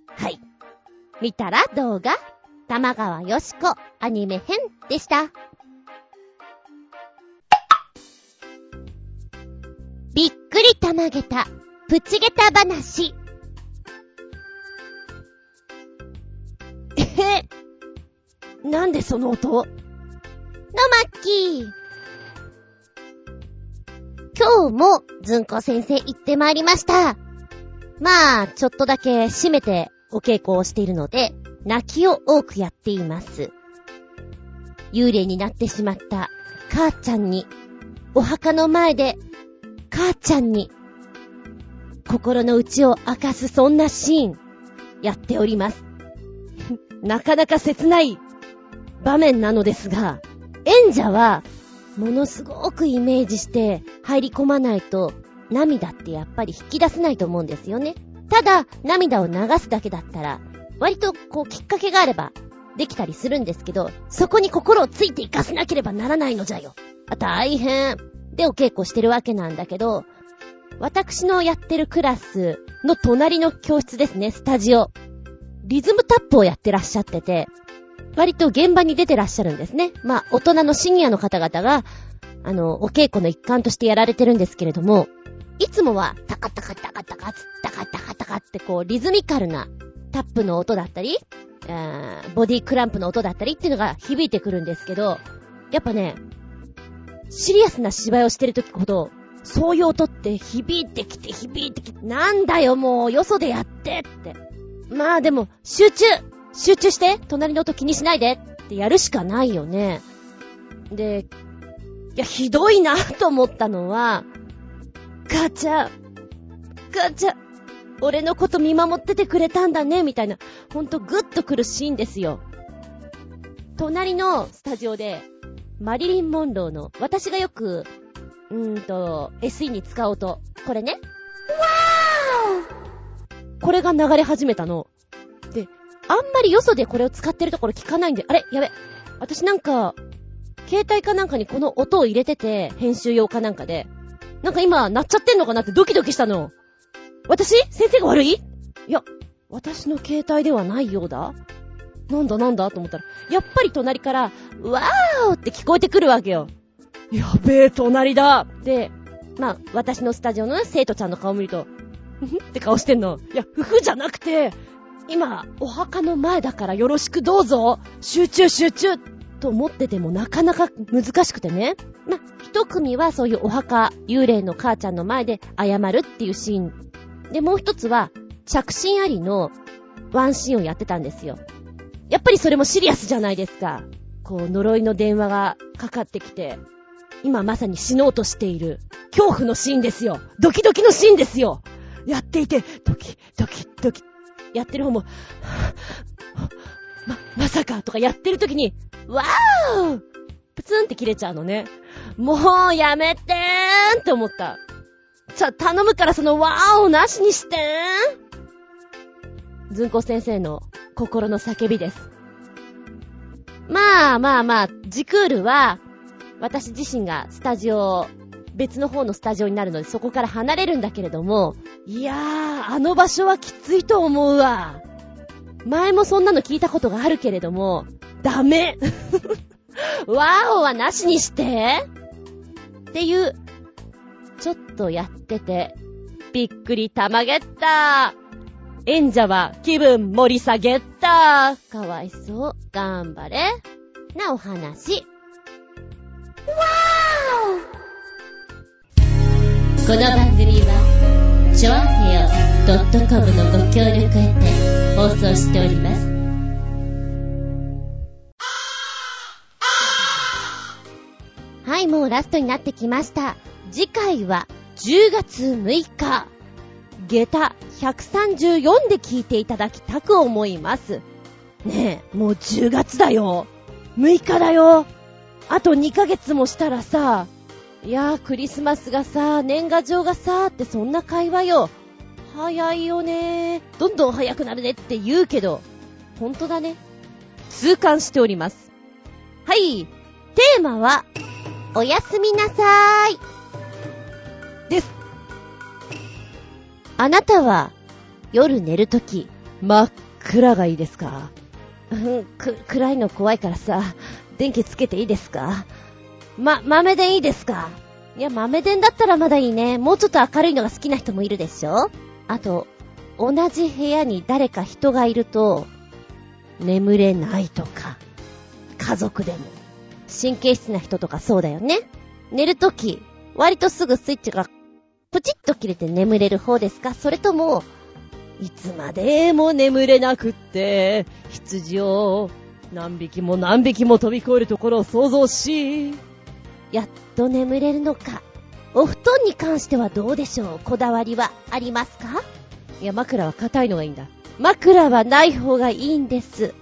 はい。見たら動画、玉川よしこアニメ編でした。びっくりたまげた、プチゲタ話。えへ、なんでその音？のまっきー。今日もずんこ先生行ってまいりました。まあ、ちょっとだけ締めてお稽古をしているので、泣きを多くやっています。幽霊になってしまった母ちゃんに、お墓の前で母ちゃんに、心の内を明かすそんなシーン、やっております。なかなか切ない場面なのですが、演者は、ものすごくイメージして入り込まないと、涙ってやっぱり引き出せないと思うんですよね。ただ、涙を流すだけだったら、割とこうきっかけがあれば、できたりするんですけど、そこに心をついていかせなければならないのじゃよ。あ、大変。でお稽古してるわけなんだけど、私のやってるクラスの隣の教室ですね、スタジオ。リズムタップをやってらっしゃってて、割と現場に出てらっしゃるんですね。まあ、大人のシニアの方々が、あの、お稽古の一環としてやられてるんですけれども、いつもは、タカタカタカタカ、タカタカタカってこう、リズミカルなタップの音だったり、ボディクランプの音だったりっていうのが響いてくるんですけど、やっぱね、シリアスな芝居をしてる時ほど、そういう音って響いてきて響いてきて、なんだよもう、よそでやってって。まあでも、集中集中して隣の音気にしないでってやるしかないよね。で、いや、ひどいなと思ったのは、母ちゃん、母ちゃん、俺のこと見守っててくれたんだね、みたいな、ほんとグッとくるシーンですよ。隣のスタジオで、マリリン・モンローの、私がよく、うーんと、SE に使う音。これね。わーこれが流れ始めたの。で、あんまりよそでこれを使ってるところ聞かないんで、あれ？やべ。私なんか、携帯かなんかにこの音を入れてて、編集用かなんかで、なんか今、鳴っちゃってんのかなってドキドキしたの。私？先生が悪い？いや、私の携帯ではないようだ。なんだなんだと思ったら、やっぱり隣から、わーって聞こえてくるわけよ。やべえ、隣だで、まあ、私のスタジオの生徒ちゃんの顔見ると、ふふって顔してんの。いや、ふふじゃなくて、今、お墓の前だからよろしくどうぞ集中集中と思っててもなかなか難しくてね。まあ、一組はそういうお墓、幽霊の母ちゃんの前で謝るっていうシーン。で、もう一つは、着信ありのワンシーンをやってたんですよ。やっぱりそれもシリアスじゃないですか。こう、呪いの電話がかかってきて、今まさに死のうとしている、恐怖のシーンですよ。ドキドキのシーンですよ。やっていて、ドキ、ドキ、ドキ、やってる方も、ま、まさかとかやってる時に、わーおプツンって切れちゃうのね。もうやめてーんって思った。ちょ、頼むからそのわーをなしにしてーん。ずんこ先生の心の叫びです。まあまあまあ、ジクールは、私自身がスタジオ、別の方のスタジオになるのでそこから離れるんだけれども、いやー、あの場所はきついと思うわ。前もそんなの聞いたことがあるけれども、ダメ ワーオはなしにしてっていう、ちょっとやってて、びっくりたまげった演者は気分盛り下げったかわいそう。頑張れ。なお話。この番組は、ちょあへよ .com のご協力へて放送しております。はい、もうラストになってきました。次回は10月6日、下駄134で聞いていただきたく思います。ねえ、もう10月だよ。6日だよ。あと2ヶ月もしたらさ、いやー、クリスマスがさ、年賀状がさ、ってそんな会話よ。早いよねどんどん早くなるねって言うけど、ほんとだね。痛感しております。はい、テーマは、おやすみなさーい。です。あなたは、夜寝るとき、真っ暗がいいですか？うん、く、暗いの怖いからさ、電気つけていいですか？ま、豆電いいですか？いや、豆電だったらまだいいね。もうちょっと明るいのが好きな人もいるでしょ？あと、同じ部屋に誰か人がいると、眠れないとか、家族でも。神経質な人とかそうだよね。寝るとき、割とすぐスイッチが、プチッと切れて眠れる方ですか？それとも、いつまでも眠れなくって、羊を何匹も何匹も飛び越えるところを想像し、やっと眠れるのか？お布団に関してはどうでしょう？こだわりはありますか？いや、枕は硬いのがいいんだ。枕はない方がいいんです。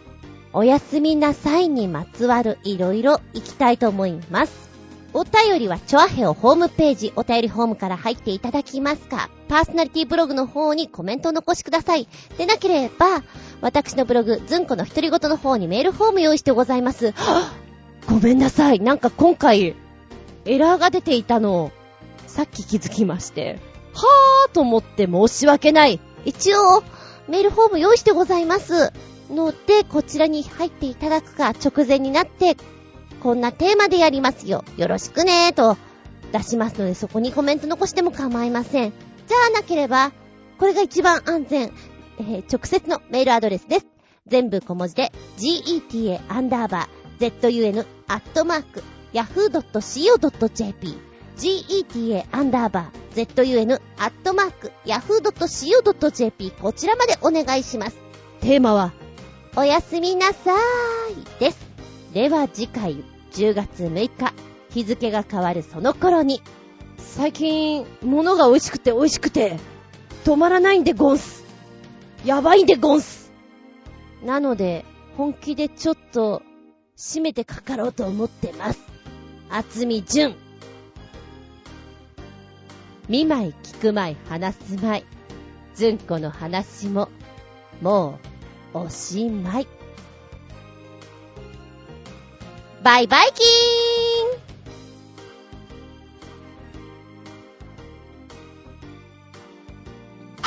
おやすみなさいにまつわるいろいろ行きたいと思います。お便りはチョアヘオホームページお便りホームから入っていただきますかパーソナリティブログの方にコメントを残しください。でなければ、私のブログ、ズンコの独り言の方にメールフォーム用意してございます。ごめんなさい。なんか今回、エラーが出ていたのを、さっき気づきまして。はぁーと思って申し訳ない。一応、メールフォーム用意してございます。ので、こちらに入っていただくか、直前になって、こんなテーマでやりますよ。よろしくねーと出しますので、そこにコメント残しても構いません。じゃあなければ、これが一番安全、えー直接のメールアドレスです。全部小文字で、geta アンダーバー zun アットマーク yahoo.co.jp geta アンダーバー zun アットマーク yahoo.co.jp こちらまでお願いします。テーマは、おやすみなさーいです。では次回10月6日日付が変わるその頃に最近、物が美味しくて美味しくて、止まらないんでゴンス。やばいんでゴンス。なので本気でちょっと締めてかかろうと思ってます。厚み純。見舞い聞く舞い話す舞い。ずんこの話ももうおしまい。バイバイキーンあ